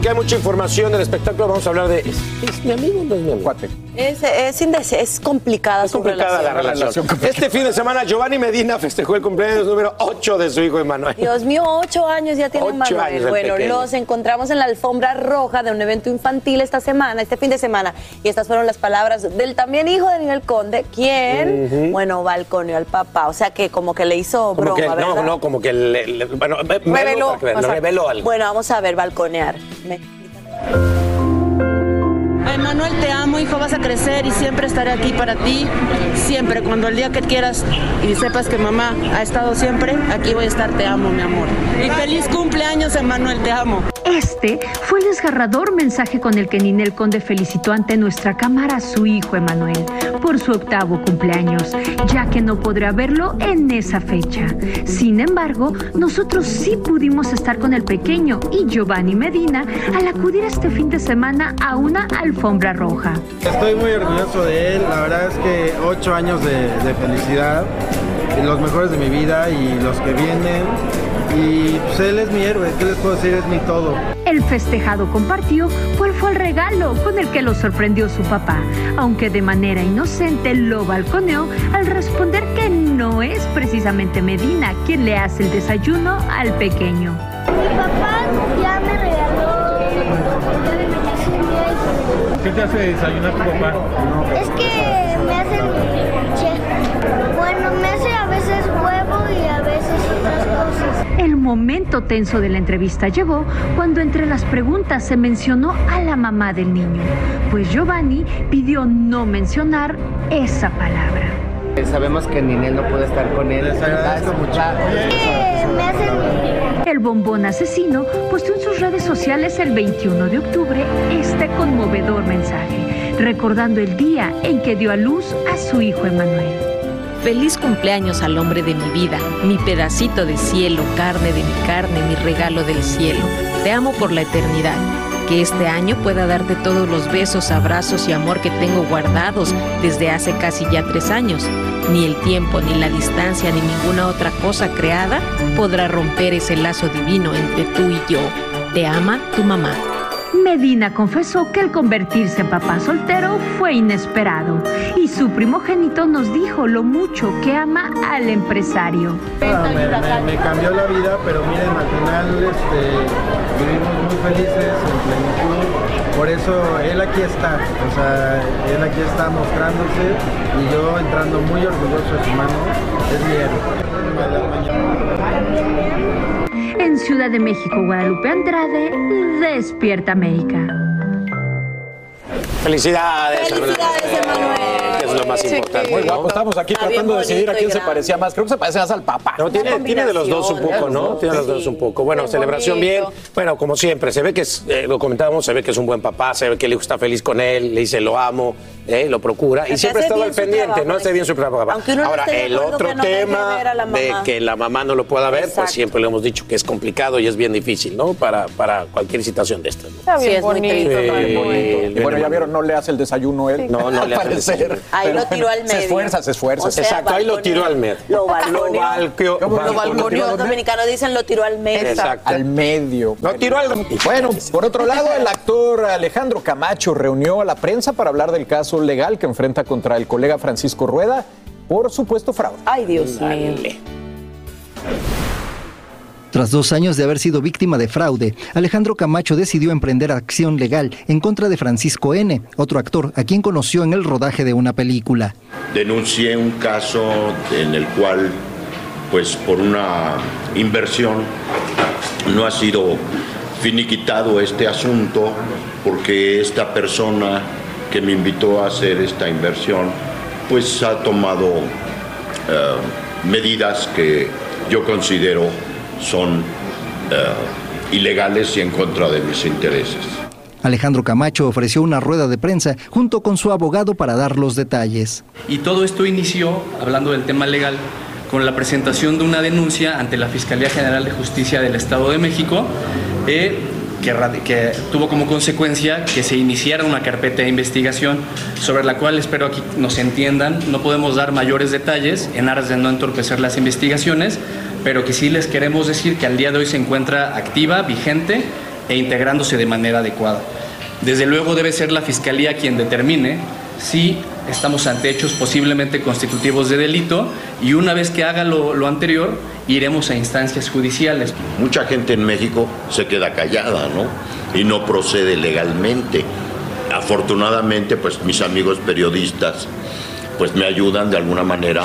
porque hay mucha información del espectáculo. Vamos a hablar de. ¿Es, es mi amigo o no es mi amigo? Es, es, es complicada Es su complicada la relación. Este fin de semana, Giovanni Medina festejó el cumpleaños número 8 de su hijo Emanuel. Dios mío, ocho años ya tiene Ocho Manuel. años el bueno, los encontramos en la alfombra roja de un evento infantil esta semana, este fin de semana. Y estas fueron las palabras del también hijo de Ninel Conde, quien, bueno, balconeó al papá. O sea que como que le hizo broma, que, no, no, como que le, le- bueno, Reveló. reveló algo. Bueno, vamos a ver, balconear. Emanuel, te amo, hijo, vas a crecer y siempre estaré aquí para ti. Siempre, cuando el día que quieras y sepas que mamá ha estado siempre, aquí voy a estar, te amo, mi amor. Y feliz cumpleaños, Emanuel, te amo. Este fue el desgarrador mensaje con el que Ninel Conde felicitó ante nuestra cámara a su hijo Emanuel por su octavo cumpleaños, ya que no podrá verlo en esa fecha. Sin embargo, nosotros sí pudimos estar con el pequeño y Giovanni Medina al acudir este fin de semana a una alfombra roja. Estoy muy orgulloso de él, la verdad es que ocho años de, de felicidad los mejores de mi vida y los que vienen. Y pues él es mi héroe, ¿qué les puedo decir? Es mi todo. El festejado compartió cuál fue el regalo con el que lo sorprendió su papá, aunque de manera inocente lo balconeó al responder que no es precisamente Medina quien le hace el desayuno al pequeño. Mi papá ya me regaló ¿Qué te hace desayunar tu papá? Es que me hace. Bueno, me hace a veces huevo y a veces. El momento tenso de la entrevista llegó cuando entre las preguntas se mencionó a la mamá del niño, pues Giovanni pidió no mencionar esa palabra. Sabemos que Ninel no puede estar con él. El bombón asesino posteó en sus redes sociales el 21 de octubre este conmovedor mensaje, recordando el día en que dio a luz a su hijo Emanuel. Feliz cumpleaños al hombre de mi vida, mi pedacito de cielo, carne de mi carne, mi regalo del cielo. Te amo por la eternidad. Que este año pueda darte todos los besos, abrazos y amor que tengo guardados desde hace casi ya tres años. Ni el tiempo, ni la distancia, ni ninguna otra cosa creada podrá romper ese lazo divino entre tú y yo. Te ama tu mamá. Medina confesó que el convertirse en papá soltero fue inesperado y su primogénito nos dijo lo mucho que ama al empresario. Me, me- me cambió la vida, pero miren, al final este, vivimos muy felices, en plenitud. Por eso él aquí está, o sea, él aquí está mostrándose y yo entrando muy orgulloso de su mano. Es mi héroe. En Ciudad de México, Guadalupe Andrade, Despierta América. Felicidades. Felicidades, Emanuel. Que es lo más importante. Muy guapo, estamos aquí Está tratando de decidir a quién se parecía más. Creo que se parece más al papá. No, tiene, tiene de los dos un poco, ¿no? Tiene de los dos un poco. Bueno, celebración bien. Bueno, como siempre, se ve que es, eh, lo comentábamos, se ve que es un buen papá, se ve que el hijo está feliz con él, le dice lo amo, eh, lo procura y siempre ha hace estado bien al pendiente, trabajo, ¿no? Hace bien su trabajo. Aunque uno no Ahora, el otro no tema de que la mamá no lo pueda ver, Exacto. pues siempre le hemos dicho que es complicado y es bien difícil, ¿no? Para, para cualquier situación de estas. ¿no? Está bien Sí, es muy bonito, triste. está bien bonito. Y bueno, ya vieron, no le hace el desayuno él. No, no le hace el desayuno. Ahí lo tiró al Se medio. esfuerza, se esfuerza. O sea, Exacto, ahí lo tiró al medio. Lo balconeó. Lo balconeó. Los dominicanos dicen lo tiró al medio. Exacto. Al medio. No tiró al bueno, por otro lado, el actor Alejandro Camacho reunió a la prensa para hablar del caso legal que enfrenta contra el colega Francisco Rueda por supuesto fraude. Ay, Dios mío. Tras dos años de haber sido víctima de fraude, Alejandro Camacho decidió emprender acción legal en contra de Francisco N., otro actor a quien conoció en el rodaje de una película. denuncié un caso en el cual, pues por una inversión, no ha sido finiquitado este asunto porque esta persona que me invitó a hacer esta inversión, pues ha tomado eh, medidas que yo considero son eh, ilegales y en contra de mis intereses. Alejandro Camacho ofreció una rueda de prensa junto con su abogado para dar los detalles. Y todo esto inició, hablando del tema legal, con la presentación de una denuncia ante la Fiscalía General de Justicia del Estado de México, eh, que, tuvo como consecuencia que se iniciara una carpeta de investigación sobre la cual espero aquí nos entiendan. No podemos dar mayores detalles en aras de no entorpecer las investigaciones, pero que sí les queremos decir que al día de hoy se encuentra activa, vigente e integrándose de manera adecuada. Desde luego debe ser la Fiscalía quien determine si estamos ante hechos posiblemente constitutivos de delito y una vez que haga lo, lo anterior iremos a instancias judiciales. Mucha gente en México se queda callada, ¿no? Y no procede legalmente. Afortunadamente, pues mis amigos periodistas, pues me ayudan de alguna manera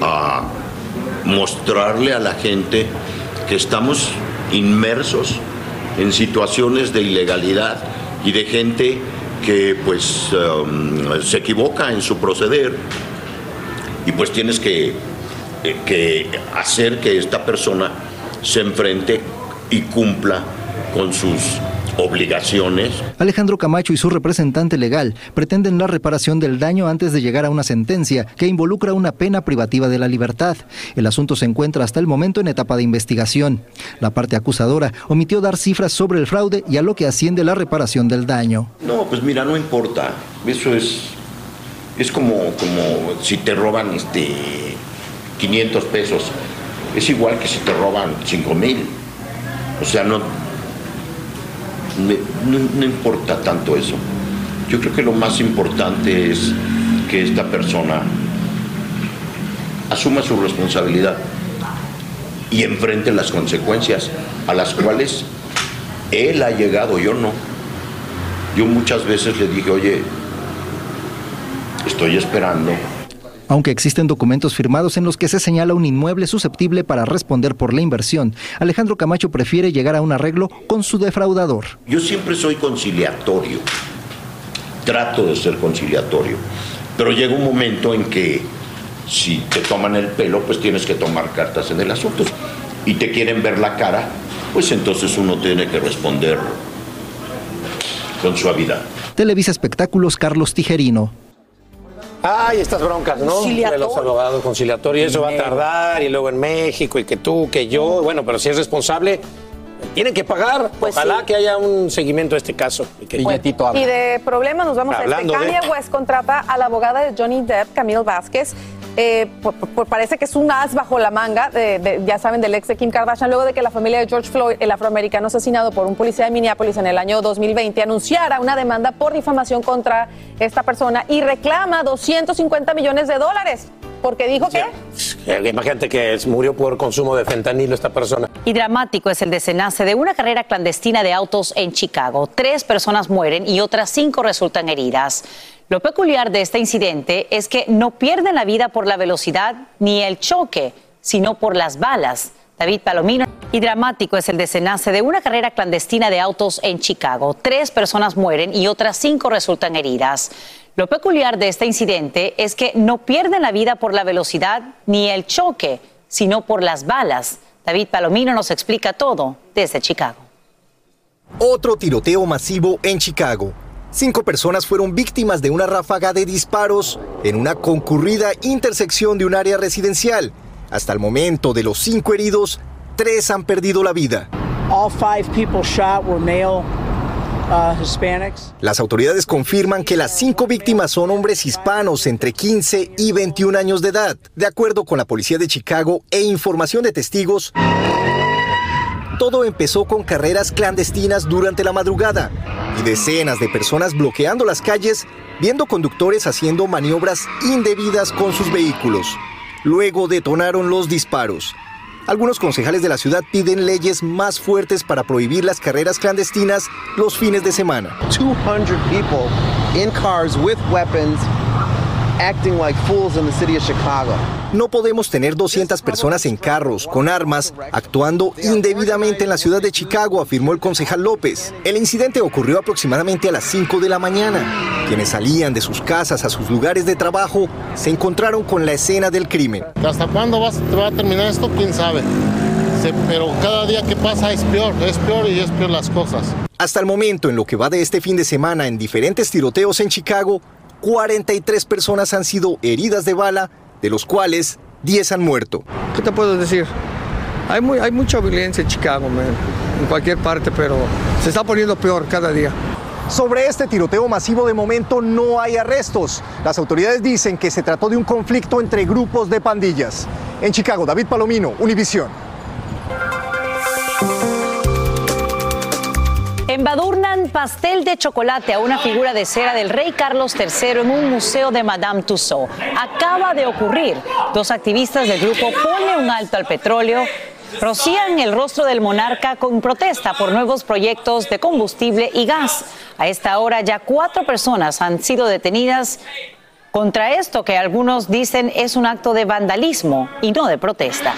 a mostrarle a la gente que estamos inmersos en situaciones de ilegalidad y de gente que pues um, se equivoca en su proceder y pues tienes que, eh, que hacer que esta persona se enfrente y cumpla con sus obligaciones. Alejandro Camacho y su representante legal pretenden la reparación del daño antes de llegar a una sentencia que involucra una pena privativa de la libertad. El asunto se encuentra hasta el momento en etapa de investigación. La parte acusadora omitió dar cifras sobre el fraude y a lo que asciende la reparación del daño. No, pues mira, no importa. Eso es, es como, como si te roban este 500 pesos. Es igual que si te roban 5 mil. O sea, no, no, no importa tanto eso. Yo creo que lo más importante es que esta persona asuma su responsabilidad y enfrente las consecuencias a las cuales él ha llegado, yo no. Yo muchas veces le dije, oye, estoy esperando Aunque existen documentos firmados en los que se señala un inmueble susceptible para responder por la inversión, Alejandro Camacho prefiere llegar a un arreglo con su defraudador. Yo siempre soy conciliatorio, trato de ser conciliatorio, pero llega un momento en que si te toman el pelo, pues tienes que tomar cartas en el asunto. Y te quieren ver la cara, pues entonces uno tiene que responder con suavidad. Televisa Espectáculos Carlos Tijerino. Ay, estas broncas, ¿no? De los abogados conciliatorios, eso va a tardar, y luego en México, y que tú, que yo, bueno, pero si es responsable, tienen que pagar. Ojalá que haya un seguimiento a este caso. Y que Y de problemas nos vamos Hablando a de- este. Kanye West contrata a la abogada de Johnny Depp, Camille Vázquez. Eh, por- por- parece que es un as bajo la manga, de- de- ya saben, del ex de Kim Kardashian, luego de que la familia de George Floyd, el afroamericano asesinado por un policía de Minneapolis en el año 2020, anunciara una demanda por difamación contra esta persona y reclama 250 millones de dólares, porque dijo que... Eh, Imagínate que murió por consumo de fentanilo esta persona. Y dramático es el desenlace de una carrera clandestina de autos en Chicago. Tres personas mueren y otras cinco resultan heridas. Lo peculiar de este incidente es que no pierden la vida por la velocidad ni el choque, sino por las balas. David Palomino. Y dramático es el desenlace de una carrera clandestina de autos en Chicago. Tres personas mueren y otras cinco resultan heridas. Lo peculiar de este incidente es que no pierden la vida por la velocidad ni el choque, sino por las balas. David Palomino nos explica todo desde Chicago. Otro tiroteo masivo en Chicago. Cinco personas fueron víctimas de una ráfaga de disparos en una concurrida intersección de un área residencial. Hasta el momento de los cinco heridos, tres han perdido la vida. All five people shot were male uh, Hispanics. Las autoridades confirman que las cinco víctimas son hombres hispanos entre 15 y 21 años de edad. De acuerdo con la policía de Chicago e información de testigos, todo empezó con carreras clandestinas durante la madrugada y decenas de personas bloqueando las calles, viendo conductores haciendo maniobras indebidas con sus vehículos. Luego detonaron los disparos. Algunos concejales de la ciudad piden leyes más fuertes para prohibir las carreras clandestinas los fines de semana. 200 people in cars with weapons acting like fools in the city of Chicago. No podemos tener 200 personas en carros, con armas, actuando indebidamente en la ciudad de Chicago, afirmó el concejal López. El incidente ocurrió aproximadamente a las 5 de la mañana. Quienes salían de sus casas a sus lugares de trabajo se encontraron con la escena del crimen. ¿Hasta cuándo va a terminar esto? ¿Quién sabe? Pero cada día que pasa es peor, es peor y es peor las cosas. Hasta el momento, en lo que va de este fin de semana en diferentes tiroteos en Chicago, 43 personas han sido heridas de bala, de los cuales 10 han muerto. ¿Qué te puedo decir? Hay, muy, hay mucha violencia en Chicago, man, en cualquier parte, pero se está poniendo peor cada día. Sobre este tiroteo masivo de momento no hay arrestos. Las autoridades dicen que se trató de un conflicto entre grupos de pandillas. En Chicago, David Palomino, Univisión. Embadurnan pastel de chocolate a una figura de cera del rey Carlos III en un museo de Madame Tussauds. Acaba de ocurrir. Dos activistas del grupo Pone un alto al petróleo rocían el rostro del monarca con protesta por nuevos proyectos de combustible y gas. A esta hora ya cuatro personas han sido detenidas contra esto que algunos dicen es un acto de vandalismo y no de protesta.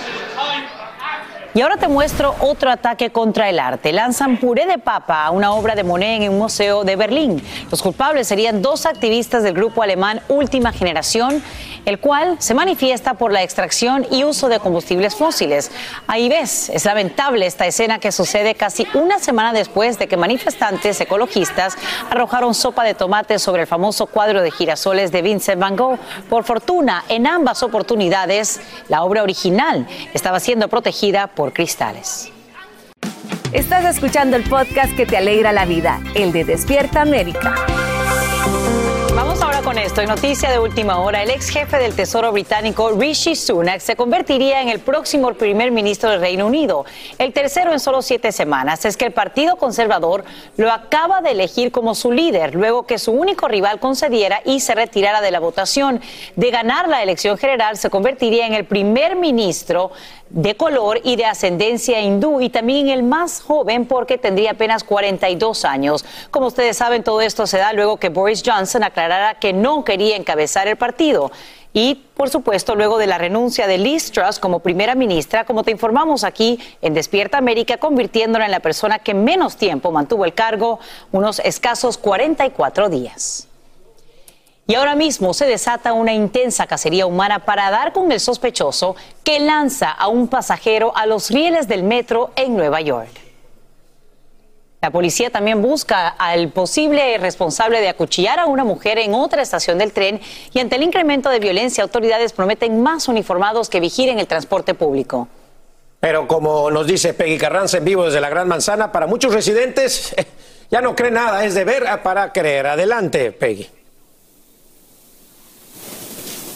Y ahora te muestro otro ataque contra el arte. Lanzan puré de papa a una obra de Monet en un museo de Berlín. Los culpables serían dos activistas del grupo alemán Última Generación, el cual se manifiesta por la extracción y uso de combustibles fósiles. Ahí ves, es lamentable esta escena que sucede casi una semana después de que manifestantes ecologistas arrojaron sopa de tomate sobre el famoso cuadro de girasoles de Vincent Van Gogh. Por fortuna, en ambas oportunidades, la obra original estaba siendo protegida por cristales. Estás escuchando el podcast que te alegra la vida, el de Despierta América. Con esto, en noticia de última hora, el ex jefe del Tesoro británico Rishi Sunak se convertiría en el próximo primer ministro del Reino Unido, el tercero en solo siete semanas. Es que el Partido Conservador lo acaba de elegir como su líder, luego que su único rival concediera y se retirara de la votación. De ganar la elección general, se convertiría en el primer ministro de color y de ascendencia hindú y también el más joven porque tendría apenas 42 años. Como ustedes saben, todo esto se da luego que Boris Johnson aclarara que no quería encabezar el partido. Y, por supuesto, luego de la renuncia de Liz Truss como primera ministra, como te informamos aquí en Despierta América, convirtiéndola en la persona que menos tiempo mantuvo el cargo, unos escasos 44 días. Y ahora mismo se desata una intensa cacería humana para dar con el sospechoso que lanza a un pasajero a los rieles del metro en Nueva York. La policía también busca al posible responsable de acuchillar a una mujer en otra estación del tren y ante el incremento de violencia autoridades prometen más uniformados que vigilen el transporte público. Pero como nos dice Peggy Carranza en vivo desde la Gran Manzana, para muchos residentes ya no cree nada, es de ver para creer. Adelante, Peggy.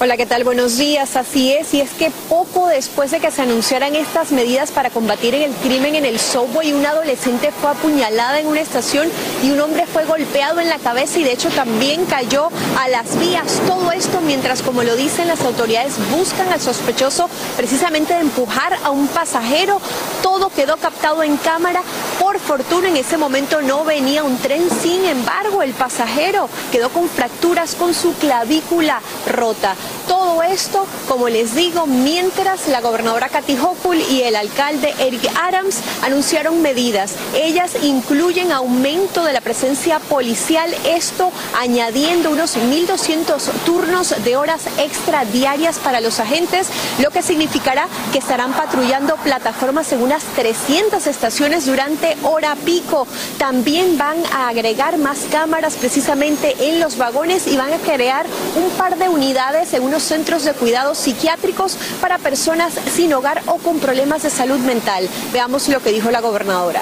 Hola, ¿qué tal? Buenos días. Así es, y es que poco después de que se anunciaran estas medidas para combatir el crimen en el subway, una adolescente fue apuñalada en una estación y un hombre fue golpeado en la cabeza y de hecho también cayó a las vías. Todo esto mientras, como lo dicen las autoridades, buscan al sospechoso precisamente de empujar a un pasajero. Todo quedó captado en cámara. Por fortuna en ese momento no venía un tren, sin embargo el pasajero quedó con fracturas con su clavícula rota. Todo esto, como les digo, mientras la gobernadora Kathy Hochul y el alcalde Eric Adams anunciaron medidas. Ellas incluyen aumento de la presencia policial, esto añadiendo unos 1.200 turnos de horas extra diarias para los agentes, lo que significará que estarán patrullando plataformas en unas 300 estaciones durante hora pico. También van a agregar más cámaras precisamente en los vagones y van a crear un par de unidades unos centros de cuidados psiquiátricos para personas sin hogar o con problemas de salud mental. Veamos lo que dijo la gobernadora.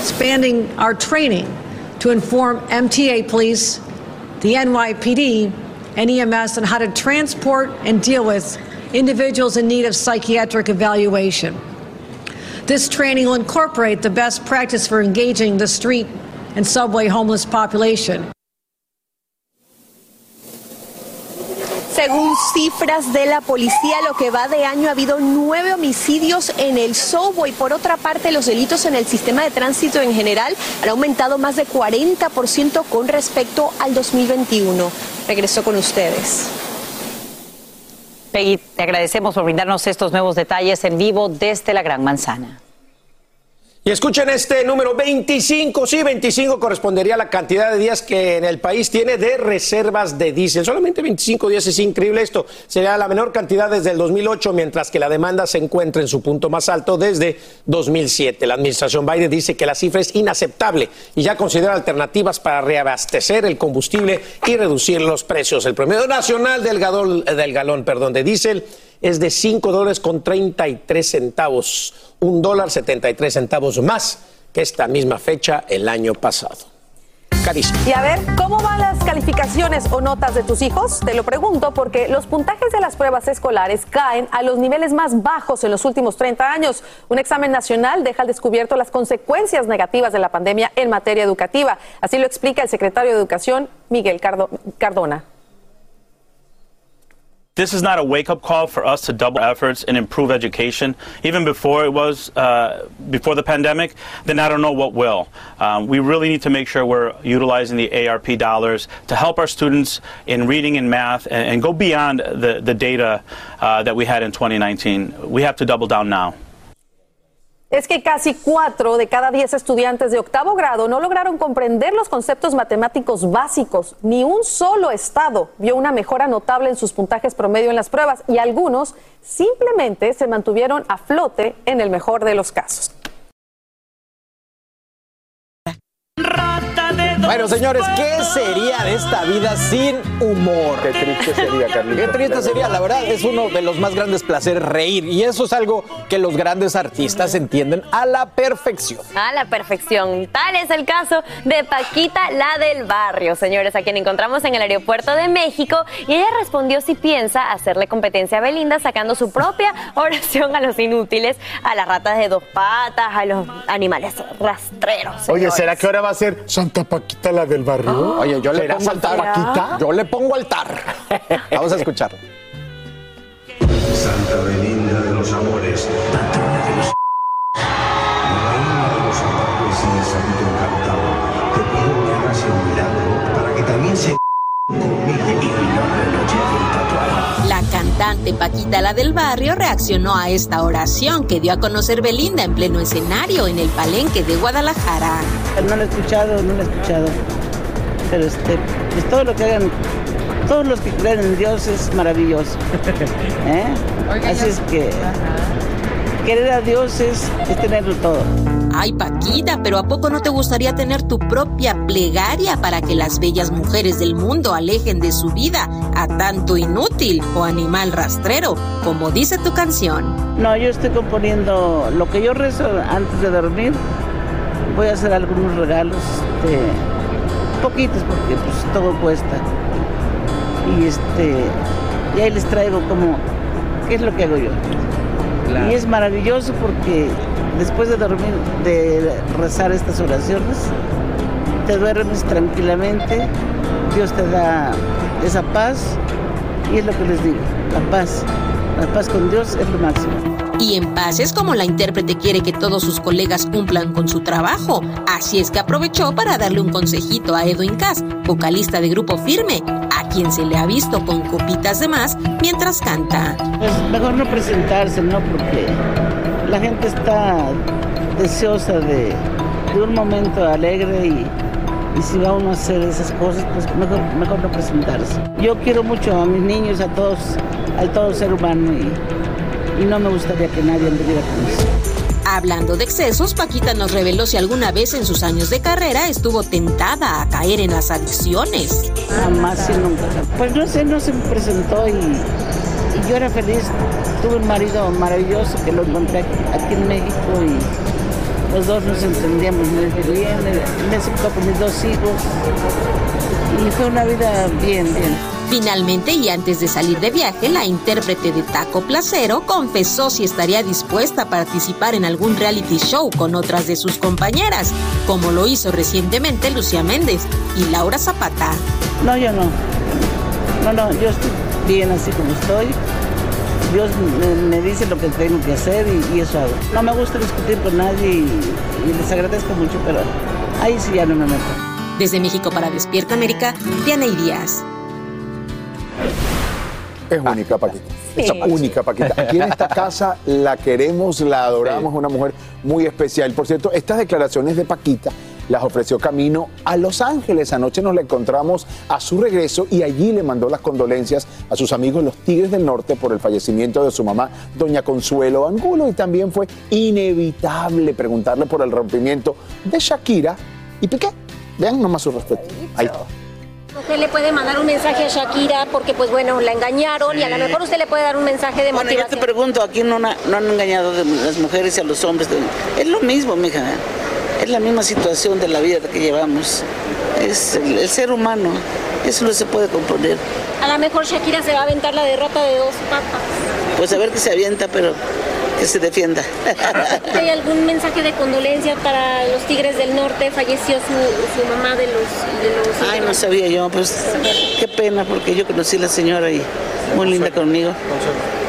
Expanding our training to inform MTA police, the NYPD, and EMS on how to transport and deal with individuals in need of psychiatric evaluation. This training will incorporate the best practice for engaging the street and subway homeless population. Según cifras de la policía, lo que va de año ha habido nueve homicidios en el Sobo y por otra parte los delitos en el sistema de tránsito en general han aumentado más de 40% con respecto al 2021. Regreso con ustedes. Peggy, te agradecemos por brindarnos estos nuevos detalles en vivo desde la Gran Manzana. Y escuchen este número 25, sí, 25 correspondería a la cantidad de días que en el país tiene de reservas de diésel. Solamente 25 días es increíble esto. Sería la menor cantidad desde el 2008, mientras que la demanda se encuentra en su punto más alto desde 2007. La administración Biden dice que la cifra es inaceptable y ya considera alternativas para reabastecer el combustible y reducir los precios. El promedio nacional del galón, del galón perdón, de diésel es de 5 dólares con 33 centavos, un dólar 73 centavos más que esta misma fecha el año pasado. Carísimo. Y a ver, ¿cómo van las calificaciones o notas de tus hijos? Te lo pregunto porque los puntajes de las pruebas escolares caen a los niveles más bajos en los últimos 30 años. Un examen nacional deja al descubierto las consecuencias negativas de la pandemia en materia educativa. Así lo explica el secretario de Educación, Miguel Cardo Cardona. This is not a wake up call for us to double efforts and improve education. Even before it was, uh, before the pandemic, then I don't know what will. Um, we really need to make sure we're utilizing the ARP dollars to help our students in reading and math and, and go beyond the, the data uh, that we had in 2019. We have to double down now. Es que casi cuatro de cada diez estudiantes de octavo grado no lograron comprender los conceptos matemáticos básicos. Ni un solo estado vio una mejora notable en sus puntajes promedio en las pruebas y algunos simplemente se mantuvieron a flote en el mejor de los casos. Bueno, señores, ¿qué sería de esta vida sin humor? Qué triste sería, Carlitos. Qué triste sería, la verdad, es uno de los más grandes placeres reír. Y eso es algo que los grandes artistas entienden a la perfección. A la perfección. Tal es el caso de Paquita, la del barrio, señores, a quien encontramos en el aeropuerto de México. Y ella respondió si piensa hacerle competencia a Belinda sacando su propia (laughs) oración a los inútiles, a las ratas de dos patas, a los animales rastreros. Oye. ¿será que ahora va a ser Santa Paquita la del barrio? Oye, yo le ¿Será pongo altar. Paquita? Yo le pongo altar. Vamos a escucharlo. Santa Belinda de los amores, patrona de los reina de los ataques y el sapito encantado, te pido que hagas el milagro para que también se cantante Paquita la del barrio reaccionó a esta oración que dio a conocer Belinda en pleno escenario en el palenque de Guadalajara. No lo he escuchado, no lo he escuchado. Pero este, pues todo lo que hagan, todos los que creen en Dios es maravilloso. (laughs) ¿Eh? Así es que querer a Dios es, es tenerlo todo. Ay, Paquita, pero ¿a poco no te gustaría tener tu propia plegaria para que las bellas mujeres del mundo alejen de su vida a tanto inútil o animal rastrero, como dice tu canción? No, yo estoy componiendo lo que yo rezo antes de dormir. Voy a hacer algunos regalos, este, poquitos porque pues todo cuesta. Y este, y ahí les traigo como qué es lo que hago yo. Y es maravilloso porque después de dormir, de rezar estas oraciones, te duermes tranquilamente, Dios te da esa paz y es lo que les digo, la paz. La paz con Dios es lo máximo. Y en paz es como la intérprete quiere que todos sus colegas cumplan con su trabajo. Así es que aprovechó para darle un consejito a Edwin Cass, vocalista de Grupo Firme, a quien se le ha visto con copitas de más mientras canta. Pues mejor no presentarse, ¿no? Porque la gente está deseosa de, de un momento alegre y, y si va uno a hacer esas cosas, pues mejor, mejor no presentarse. Yo quiero mucho a mis niños, a todos, a todo ser humano y, y no me gustaría que nadie anduviera con eso. Hablando de excesos, Paquita nos reveló si alguna vez en sus años de carrera estuvo tentada a caer en las adicciones. Jamás y nunca. Pues no sé, no se me presentó y, y yo era feliz. Tuve un marido maravilloso que lo encontré aquí, aquí en México y los dos nos entendíamos muy bien. Me aceptó con mis dos hijos y fue una vida bien, bien. Finalmente, y antes de salir de viaje, la intérprete de Taco Placero confesó si estaría dispuesta a participar en algún reality show con otras de sus compañeras, como lo hizo recientemente Lucía Méndez y Laura Zapata. No, yo no. No, no, yo estoy bien así como estoy. Dios me, dice lo que tengo que hacer y, y eso hago. No me gusta discutir con nadie y, y les agradezco mucho, pero ahí sí ya no me meto. Desde México para Despierta América, Diana Díaz. Es única, Paquita. Sí. Es única, Paquita. Aquí en esta casa la queremos, la adoramos, una mujer muy especial. Por cierto, estas declaraciones de Paquita las ofreció camino a Los Ángeles. Anoche nos la encontramos a su regreso y allí le mandó las condolencias a sus amigos los Tigres del Norte por el fallecimiento de su mamá, doña Consuelo Angulo. Y también fue inevitable preguntarle por el rompimiento de Shakira y Piqué. Vean nomás su respeto. Ahí está. Usted le puede mandar un mensaje a Shakira porque, pues bueno, la engañaron y a lo mejor usted le puede dar un mensaje de Bueno, yo te pregunto, aquí no, han- no han engañado de las mujeres y a los hombres. Es lo mismo, mija. Es la misma situación de la vida que llevamos. Es el, el ser humano. Eso no se puede componer. A lo mejor Shakira se va a aventar la derrota de dos patas. Pues a ver que se avienta, pero que se defienda. ¿Hay (laughs) algún mensaje de condolencia para los Tigres del Norte? Falleció su, su mamá de los... De los Ay, no sabía yo, pues qué pena, porque yo conocí a la señora y muy linda conmigo.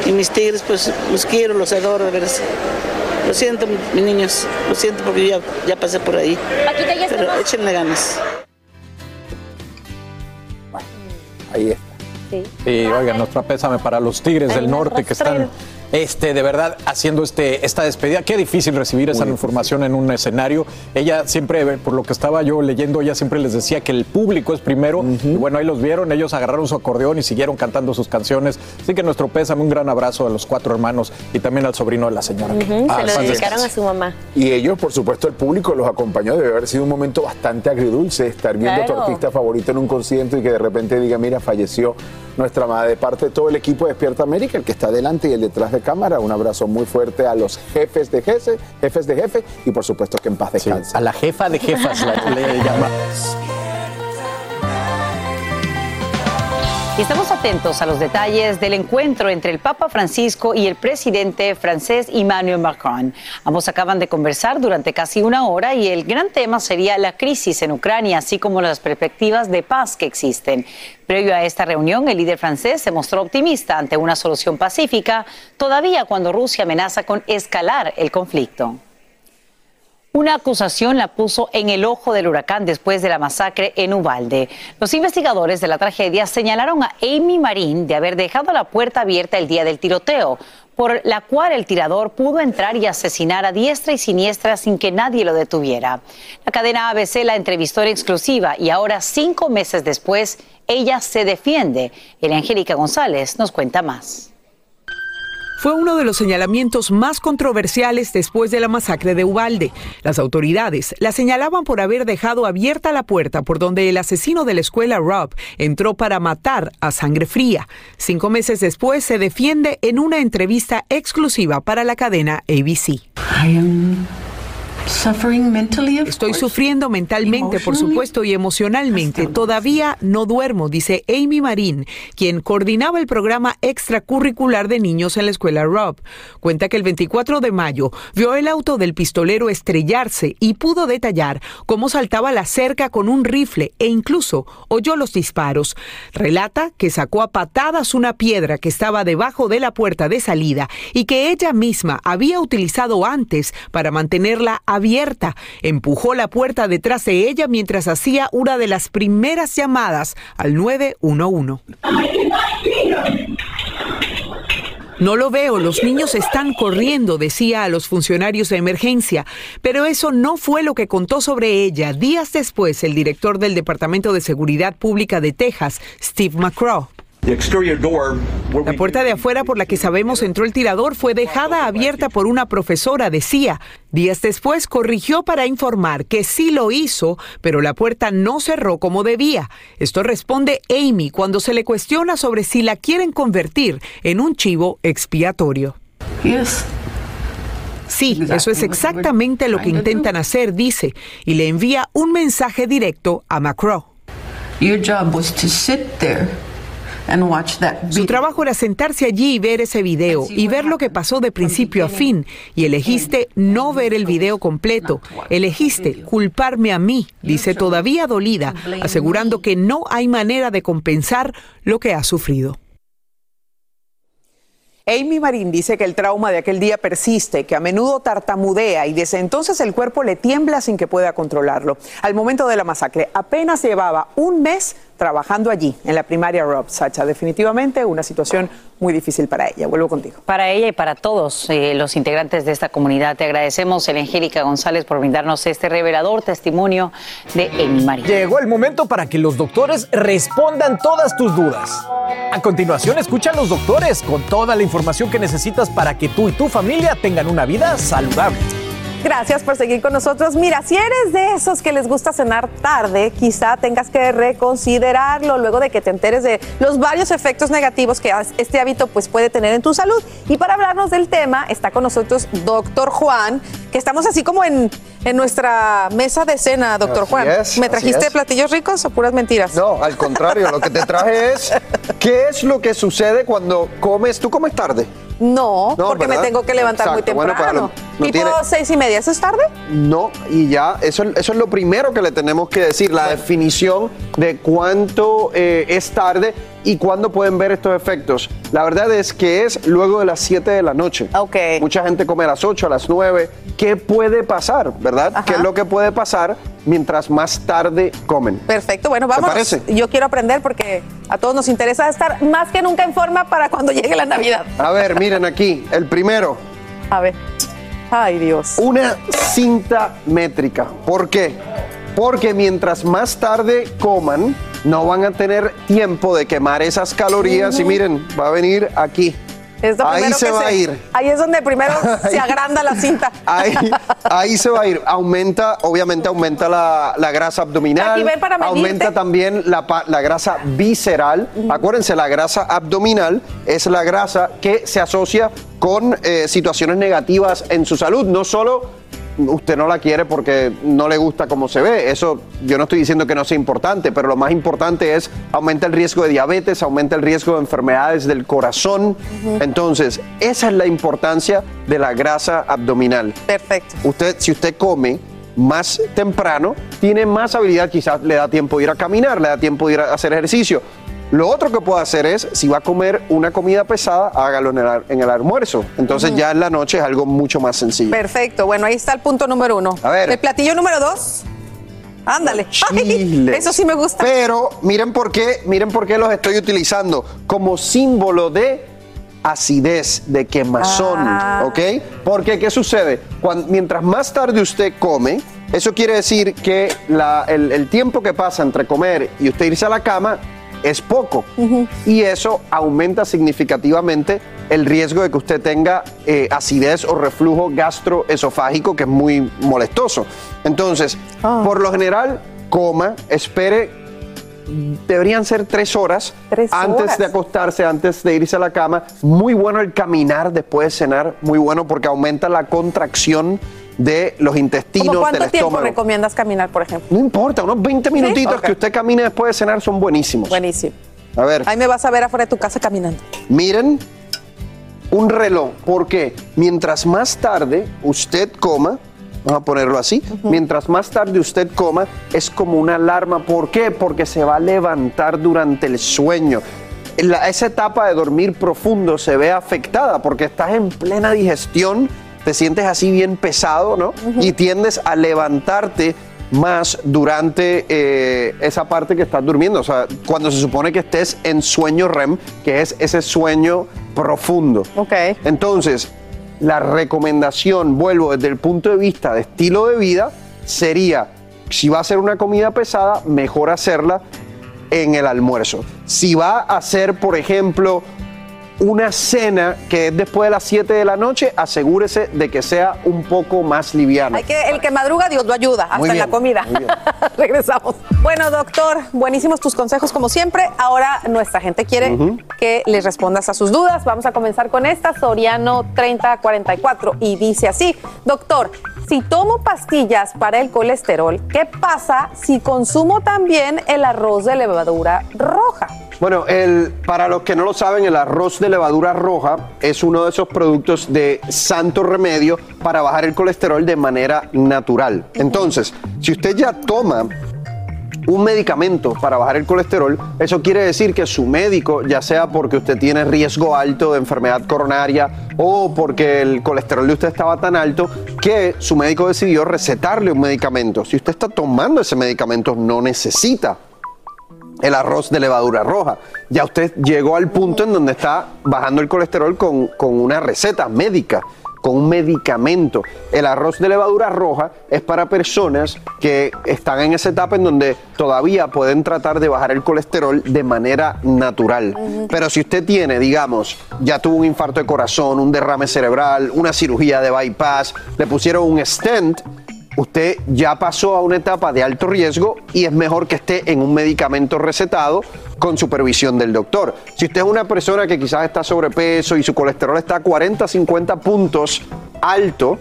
Y mis tigres, pues los quiero, los adoro, de veras. Lo siento, mis niños, lo siento porque yo ya, ya pasé por ahí. Paquita, ya Pero estamos. échenle ganas. Ahí está. Sí, oigan, nuestro pésame para los Tigres del Norte que están este, de verdad, haciendo este, esta despedida. Qué difícil recibir esa información en un escenario. Ella siempre, por lo que estaba yo leyendo, ella siempre les decía que el público es primero. Y bueno, ahí los vieron, ellos agarraron su acordeón y siguieron cantando sus canciones. Así que nuestro pésame, un gran abrazo a los cuatro hermanos y también al sobrino de la señora. Ah, se lo dedicaron a su mamá. Y ellos, por supuesto, el público los acompañó. Debe haber sido un momento bastante agridulce estar viendo a tu artista favorito en un concierto y que de repente diga, mira, falleció nuestra madre. De parte de todo el equipo de Despierta América, el que está delante y el detrás de cámara, un abrazo muy fuerte a los jefes de jefe, jefes de jefe y por supuesto que en paz descanse. a la jefa de jefas la- le llama. (laughs) Y estamos atentos a los detalles del encuentro entre el Papa Francisco y el presidente francés Emmanuel Macron. Ambos acaban de conversar durante casi una hora y el gran tema sería la crisis en Ucrania, así como las perspectivas de paz que existen. Previo a esta reunión, el líder francés se mostró optimista ante una solución pacífica, todavía cuando Rusia amenaza con escalar el conflicto. Una acusación la puso en el ojo del huracán después de la masacre en Ubalde. Los investigadores de la tragedia señalaron a Amy Marín de haber dejado la puerta abierta el día del tiroteo, por la cual el tirador pudo entrar y asesinar a diestra y siniestra sin que nadie lo detuviera. La cadena ABC la entrevistó en exclusiva y ahora, cinco meses después, ella se defiende. El Angélica González nos cuenta más. Fue uno de los señalamientos más controversiales después de la masacre de Ubalde. Las autoridades la señalaban por haber dejado abierta la puerta por donde el asesino de la escuela Rob entró para matar a sangre fría. Cinco meses después se defiende en una entrevista exclusiva para la cadena ABC. Estoy sufriendo mentalmente, por supuesto, y emocionalmente. Todavía no duermo, dice Amy Marín, quien coordinaba el programa extracurricular de niños en la escuela Rob. Cuenta que el 24 de mayo vio el auto del pistolero estrellarse y pudo detallar cómo saltaba la cerca con un rifle e incluso oyó los disparos. Relata que sacó a patadas una piedra que estaba debajo de la puerta de salida y que ella misma había utilizado antes para mantenerla abierta. Empujó la puerta detrás de ella mientras hacía una de las primeras llamadas al 911. No lo veo, los niños están corriendo, decía a los funcionarios de emergencia, pero eso no fue lo que contó sobre ella días después el director del Departamento de Seguridad Pública de Texas, Steve McCraw. La puerta de afuera por la que sabemos entró el tirador fue dejada abierta por una profesora, decía. Días después corrigió para informar que sí lo hizo, pero la puerta no cerró como debía. Esto responde Amy cuando se le cuestiona sobre si la quieren convertir en un chivo expiatorio. Sí, eso es exactamente lo que intentan hacer, dice, y le envía un mensaje directo a Macron. Su trabajo era sentarse allí y ver ese video y ver lo que pasó de principio a fin. Y elegiste no ver el video completo. Elegiste culparme a mí, dice todavía dolida, asegurando que no hay manera de compensar lo que ha sufrido. Amy Marín dice que el trauma de aquel día persiste, que a menudo tartamudea y desde entonces el cuerpo le tiembla sin que pueda controlarlo. Al momento de la masacre, apenas llevaba un mes trabajando allí, en la primaria Rob Sacha. Definitivamente una situación muy difícil para ella. Vuelvo contigo. Para ella y para todos eh, los integrantes de esta comunidad, te agradecemos, Angélica González, por brindarnos este revelador testimonio de Amy Marín. Llegó el momento para que los doctores respondan todas tus dudas. A continuación, escucha a los doctores con toda la información que necesitas para que tú y tu familia tengan una vida saludable. Gracias por seguir con nosotros. Mira, si eres de esos que les gusta cenar tarde, quizá tengas que reconsiderarlo luego de que te enteres de los varios efectos negativos que este hábito pues, puede tener en tu salud. Y para hablarnos del tema está con nosotros doctor Juan, que estamos así como en, en nuestra mesa de cena, doctor Así Juan. es, ¿Me trajiste platillos ricos o puras mentiras? No, al contrario, lo que te traje es (laughs) qué es lo que sucede cuando comes. ¿Tú comes tarde? No, porque me tengo que levantar muy Exacto, bueno, temprano. lo- no tipo tiene- seis y media, ¿eso es tarde? No, y ya, eso, eso es lo primero que le tenemos que decir, la definición de cuánto eh, es tarde y cuándo pueden ver estos efectos. La verdad es que es luego de las 7 de la noche. Mucha gente come a las 8, a las 9. ¿Qué puede pasar, verdad? ¿Qué es lo que puede pasar? Mientras más tarde comen. Perfecto, bueno, vamos. parece? Yo quiero aprender porque a todos nos interesa estar más que nunca en forma para cuando llegue la Navidad. A ver, miren aquí, el primero. A ver. Ay, Dios. Una cinta métrica. ¿Por qué? Porque mientras más tarde coman, no van a tener tiempo de quemar esas calorías y miren, va a venir aquí. Es Ahí se va a ir. Ahí es donde primero (laughs) se agranda la cinta. Ahí, ahí se va a ir. Aumenta, obviamente aumenta la, la grasa abdominal. Para aumenta también la, la grasa visceral. Acuérdense, la grasa abdominal es la grasa que se asocia con eh, situaciones negativas en su salud. No solo usted no la quiere porque no le gusta cómo se ve. Eso yo no estoy diciendo que no sea importante, pero lo más importante es aumenta el riesgo de diabetes, aumenta el riesgo de enfermedades del corazón. Entonces, esa es la importancia de la grasa abdominal. Perfecto. Usted, si usted come más temprano, tiene más habilidad, quizás le da tiempo de ir a caminar, le da tiempo de ir a hacer ejercicio. Lo otro que puede hacer es, si va a comer una comida pesada, hágalo en el, en el almuerzo. Entonces ya en la noche es algo mucho más sencillo. Perfecto. Bueno, ahí está el punto número uno. A ver. El platillo número dos. Ándale. (laughs) Ay, eso sí me gusta. Pero miren por qué, miren por qué los estoy utilizando como símbolo de acidez, de quemazón, Ah. ¿ok? Porque ¿qué sucede? Cuan- mientras más tarde usted come, eso quiere decir que la- el, el tiempo que pasa entre comer y usted irse a la cama es poco. Y eso aumenta significativamente el riesgo de que usted tenga eh, acidez o reflujo gastroesofágico, que es muy molestoso. Entonces, Ah. por lo general, coma, espere deberían ser tres horas antes horas. de acostarse, antes de irse a la cama. Muy bueno el caminar después de cenar, muy bueno porque aumenta la contracción de los intestinos, ¿Cómo del cuánto tiempo estómago. recomiendas caminar, por ejemplo? No importa, unos 20 minutitos que usted camine después de cenar son buenísimos. Buenísimo. A ver, Ahí me vas a ver afuera de tu casa caminando. miren un reloj, porque mientras más tarde usted coma, vamos a ponerlo así, mientras más tarde usted coma, es como una alarma. ¿Por qué? Porque se va a levantar durante el sueño. La- esa etapa de dormir profundo se ve afectada porque estás en plena digestión, te sientes así bien pesado, ¿no? Y tiendes a levantarte más durante eh, esa parte que estás durmiendo, o sea, cuando se supone que estés en sueño REM, que es ese sueño profundo. Ok. Entonces, la recomendación, vuelvo desde el punto de vista de estilo de vida, sería, si va a hacer una comida pesada, mejor hacerla en el almuerzo. Si va a hacer, por ejemplo, una cena que es después de las 7 de la noche, asegúrese de que sea un poco más liviana. Hay que, el que madruga, Dios lo ayuda, hasta en la comida. (laughs) Regresamos. Bueno, doctor, buenísimos tus consejos como siempre. Ahora nuestra gente quiere que les respondas a sus dudas. Vamos a comenzar con esta, Soriano 3044, y dice así, doctor, si tomo pastillas para el colesterol, ¿qué pasa si consumo también el arroz de levadura roja? Bueno, el, para los que no lo saben, el arroz de levadura roja es uno de esos productos de santo remedio para bajar el colesterol de manera natural. Entonces, si usted ya toma un medicamento para bajar el colesterol, eso quiere decir que su médico, ya sea porque usted tiene riesgo alto de enfermedad coronaria o porque el colesterol de usted estaba tan alto, que su médico decidió recetarle un medicamento. Si usted está tomando ese medicamento, no necesita el arroz de levadura roja. Ya usted llegó al punto en donde está bajando el colesterol con, con una receta médica, con un medicamento. El arroz de levadura roja es para personas que están en esa etapa en donde todavía pueden tratar de bajar el colesterol de manera natural. Pero si usted tiene, digamos, ya tuvo un infarto de corazón, un derrame cerebral, una cirugía de bypass, le pusieron un stent, usted ya pasó a una etapa de alto riesgo y es mejor que esté en un medicamento recetado con supervisión del doctor. Si usted es una persona que quizás está sobrepeso y su colesterol está a 40, 50 puntos alto,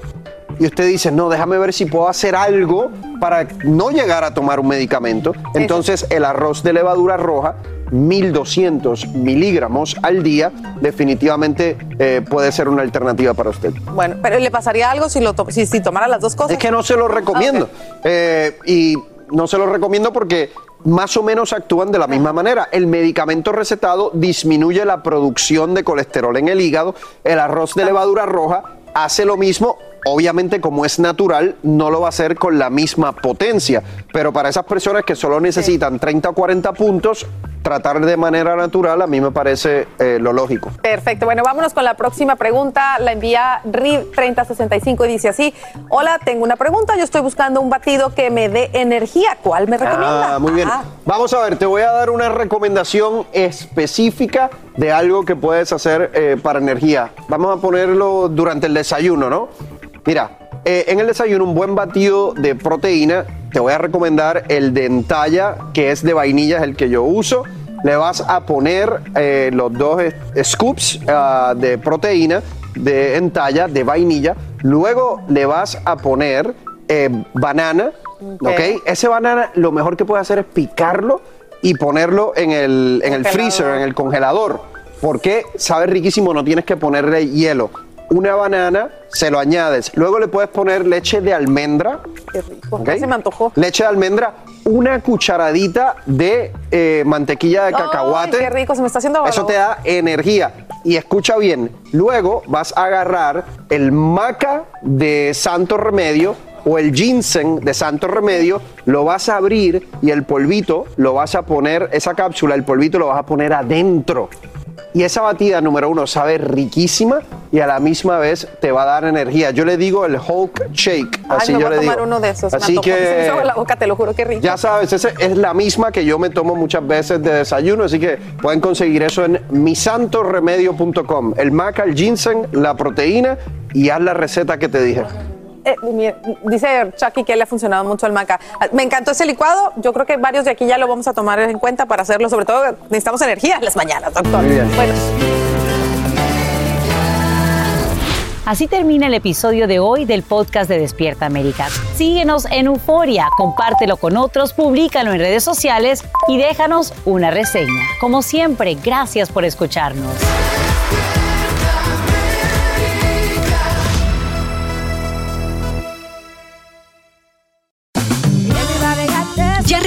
y usted dice, no, déjame ver si puedo hacer algo para no llegar a tomar un medicamento, entonces el arroz de levadura roja 1200 miligramos al día definitivamente eh, puede ser una alternativa para usted. Bueno, pero ¿le pasaría algo si, lo to- si, si tomara las dos cosas? Es que no se lo recomiendo. Eh, y no se lo recomiendo porque más o menos actúan de la misma manera. El medicamento recetado disminuye la producción de colesterol en el hígado. El arroz de levadura roja hace lo mismo Obviamente, como es natural, no lo va a hacer con la misma potencia, pero para esas personas que solo necesitan 30 o 40 puntos, tratar de manera natural a mí me parece eh, lo lógico. Perfecto. Bueno, vámonos con la próxima pregunta. La envía RIV3065 y dice así: Hola, tengo una pregunta. Yo estoy buscando un batido que me dé energía. ¿Cuál me recomienda? Ah, muy bien. Ah. Vamos a ver, te voy a dar una recomendación específica de algo que puedes hacer eh, para energía. Vamos a ponerlo durante el desayuno, ¿no? Mira, eh, en el desayuno un buen batido de proteína, te voy a recomendar el de Entalla, que es de vainilla, es el que yo uso. Le vas a poner eh, los dos scoops ah, de proteína de Entalla, de vainilla. Luego le vas a poner eh, banana, ¿ok? Ese banana lo mejor que puedes hacer es picarlo y ponerlo en el, en el freezer, en el congelador. Porque sabe riquísimo, no tienes que ponerle hielo. Una banana, se lo añades. Luego le puedes poner leche de almendra. Qué rico. se me antojó. Leche de almendra, una cucharadita de eh, mantequilla de cacahuate. Ay, qué rico, se me está haciendo Eso te da energía. Y escucha bien, luego vas a agarrar el maca de Santo Remedio o el ginseng de Santo Remedio, lo vas a abrir y el polvito lo vas a poner, esa cápsula, el polvito lo vas a poner adentro. Y esa batida número uno sabe riquísima y a la misma vez te va a dar energía. Yo le digo el Hulk Shake, Ay, así me yo voy a le tomar digo. uno de esos. Así (laughs) me que la boca, te lo juro, rico. ya sabes, esa es la misma que yo me tomo muchas veces de desayuno, así que pueden conseguir eso en misantoremedio.com. El maca, el ginseng, la proteína y haz la receta que te dije. Eh, dice Chucky que le ha funcionado mucho el maca. Ah, Me encantó ese licuado. Yo creo que varios de aquí ya lo vamos a tomar en cuenta para hacerlo. Sobre todo necesitamos energía en las mañanas, doctor. Muy bien. Bueno, Así termina el episodio de hoy del podcast de Despierta América. Síguenos en Euforia, compártelo con otros, públicalo en redes sociales y déjanos una reseña. Como siempre, gracias por escucharnos.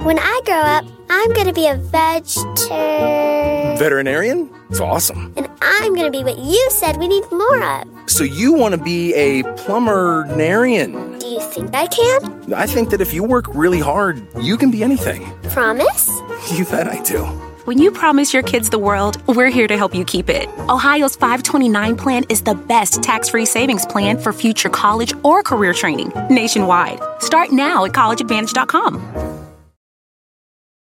When I grow up, I'm going to be a vegetarian. Veterinarian? It's awesome. And I'm going to be what you said we need more of. So you want to be a plumber-narian? Do you think I can? I think that if you work really hard, you can be anything. Promise? (laughs) You bet I do. When you promise your kids the world, we're here to help you keep it. Ohio's 529 plan is the best tax free savings plan for future college or career training nationwide. Start now at collegeadvantage.com.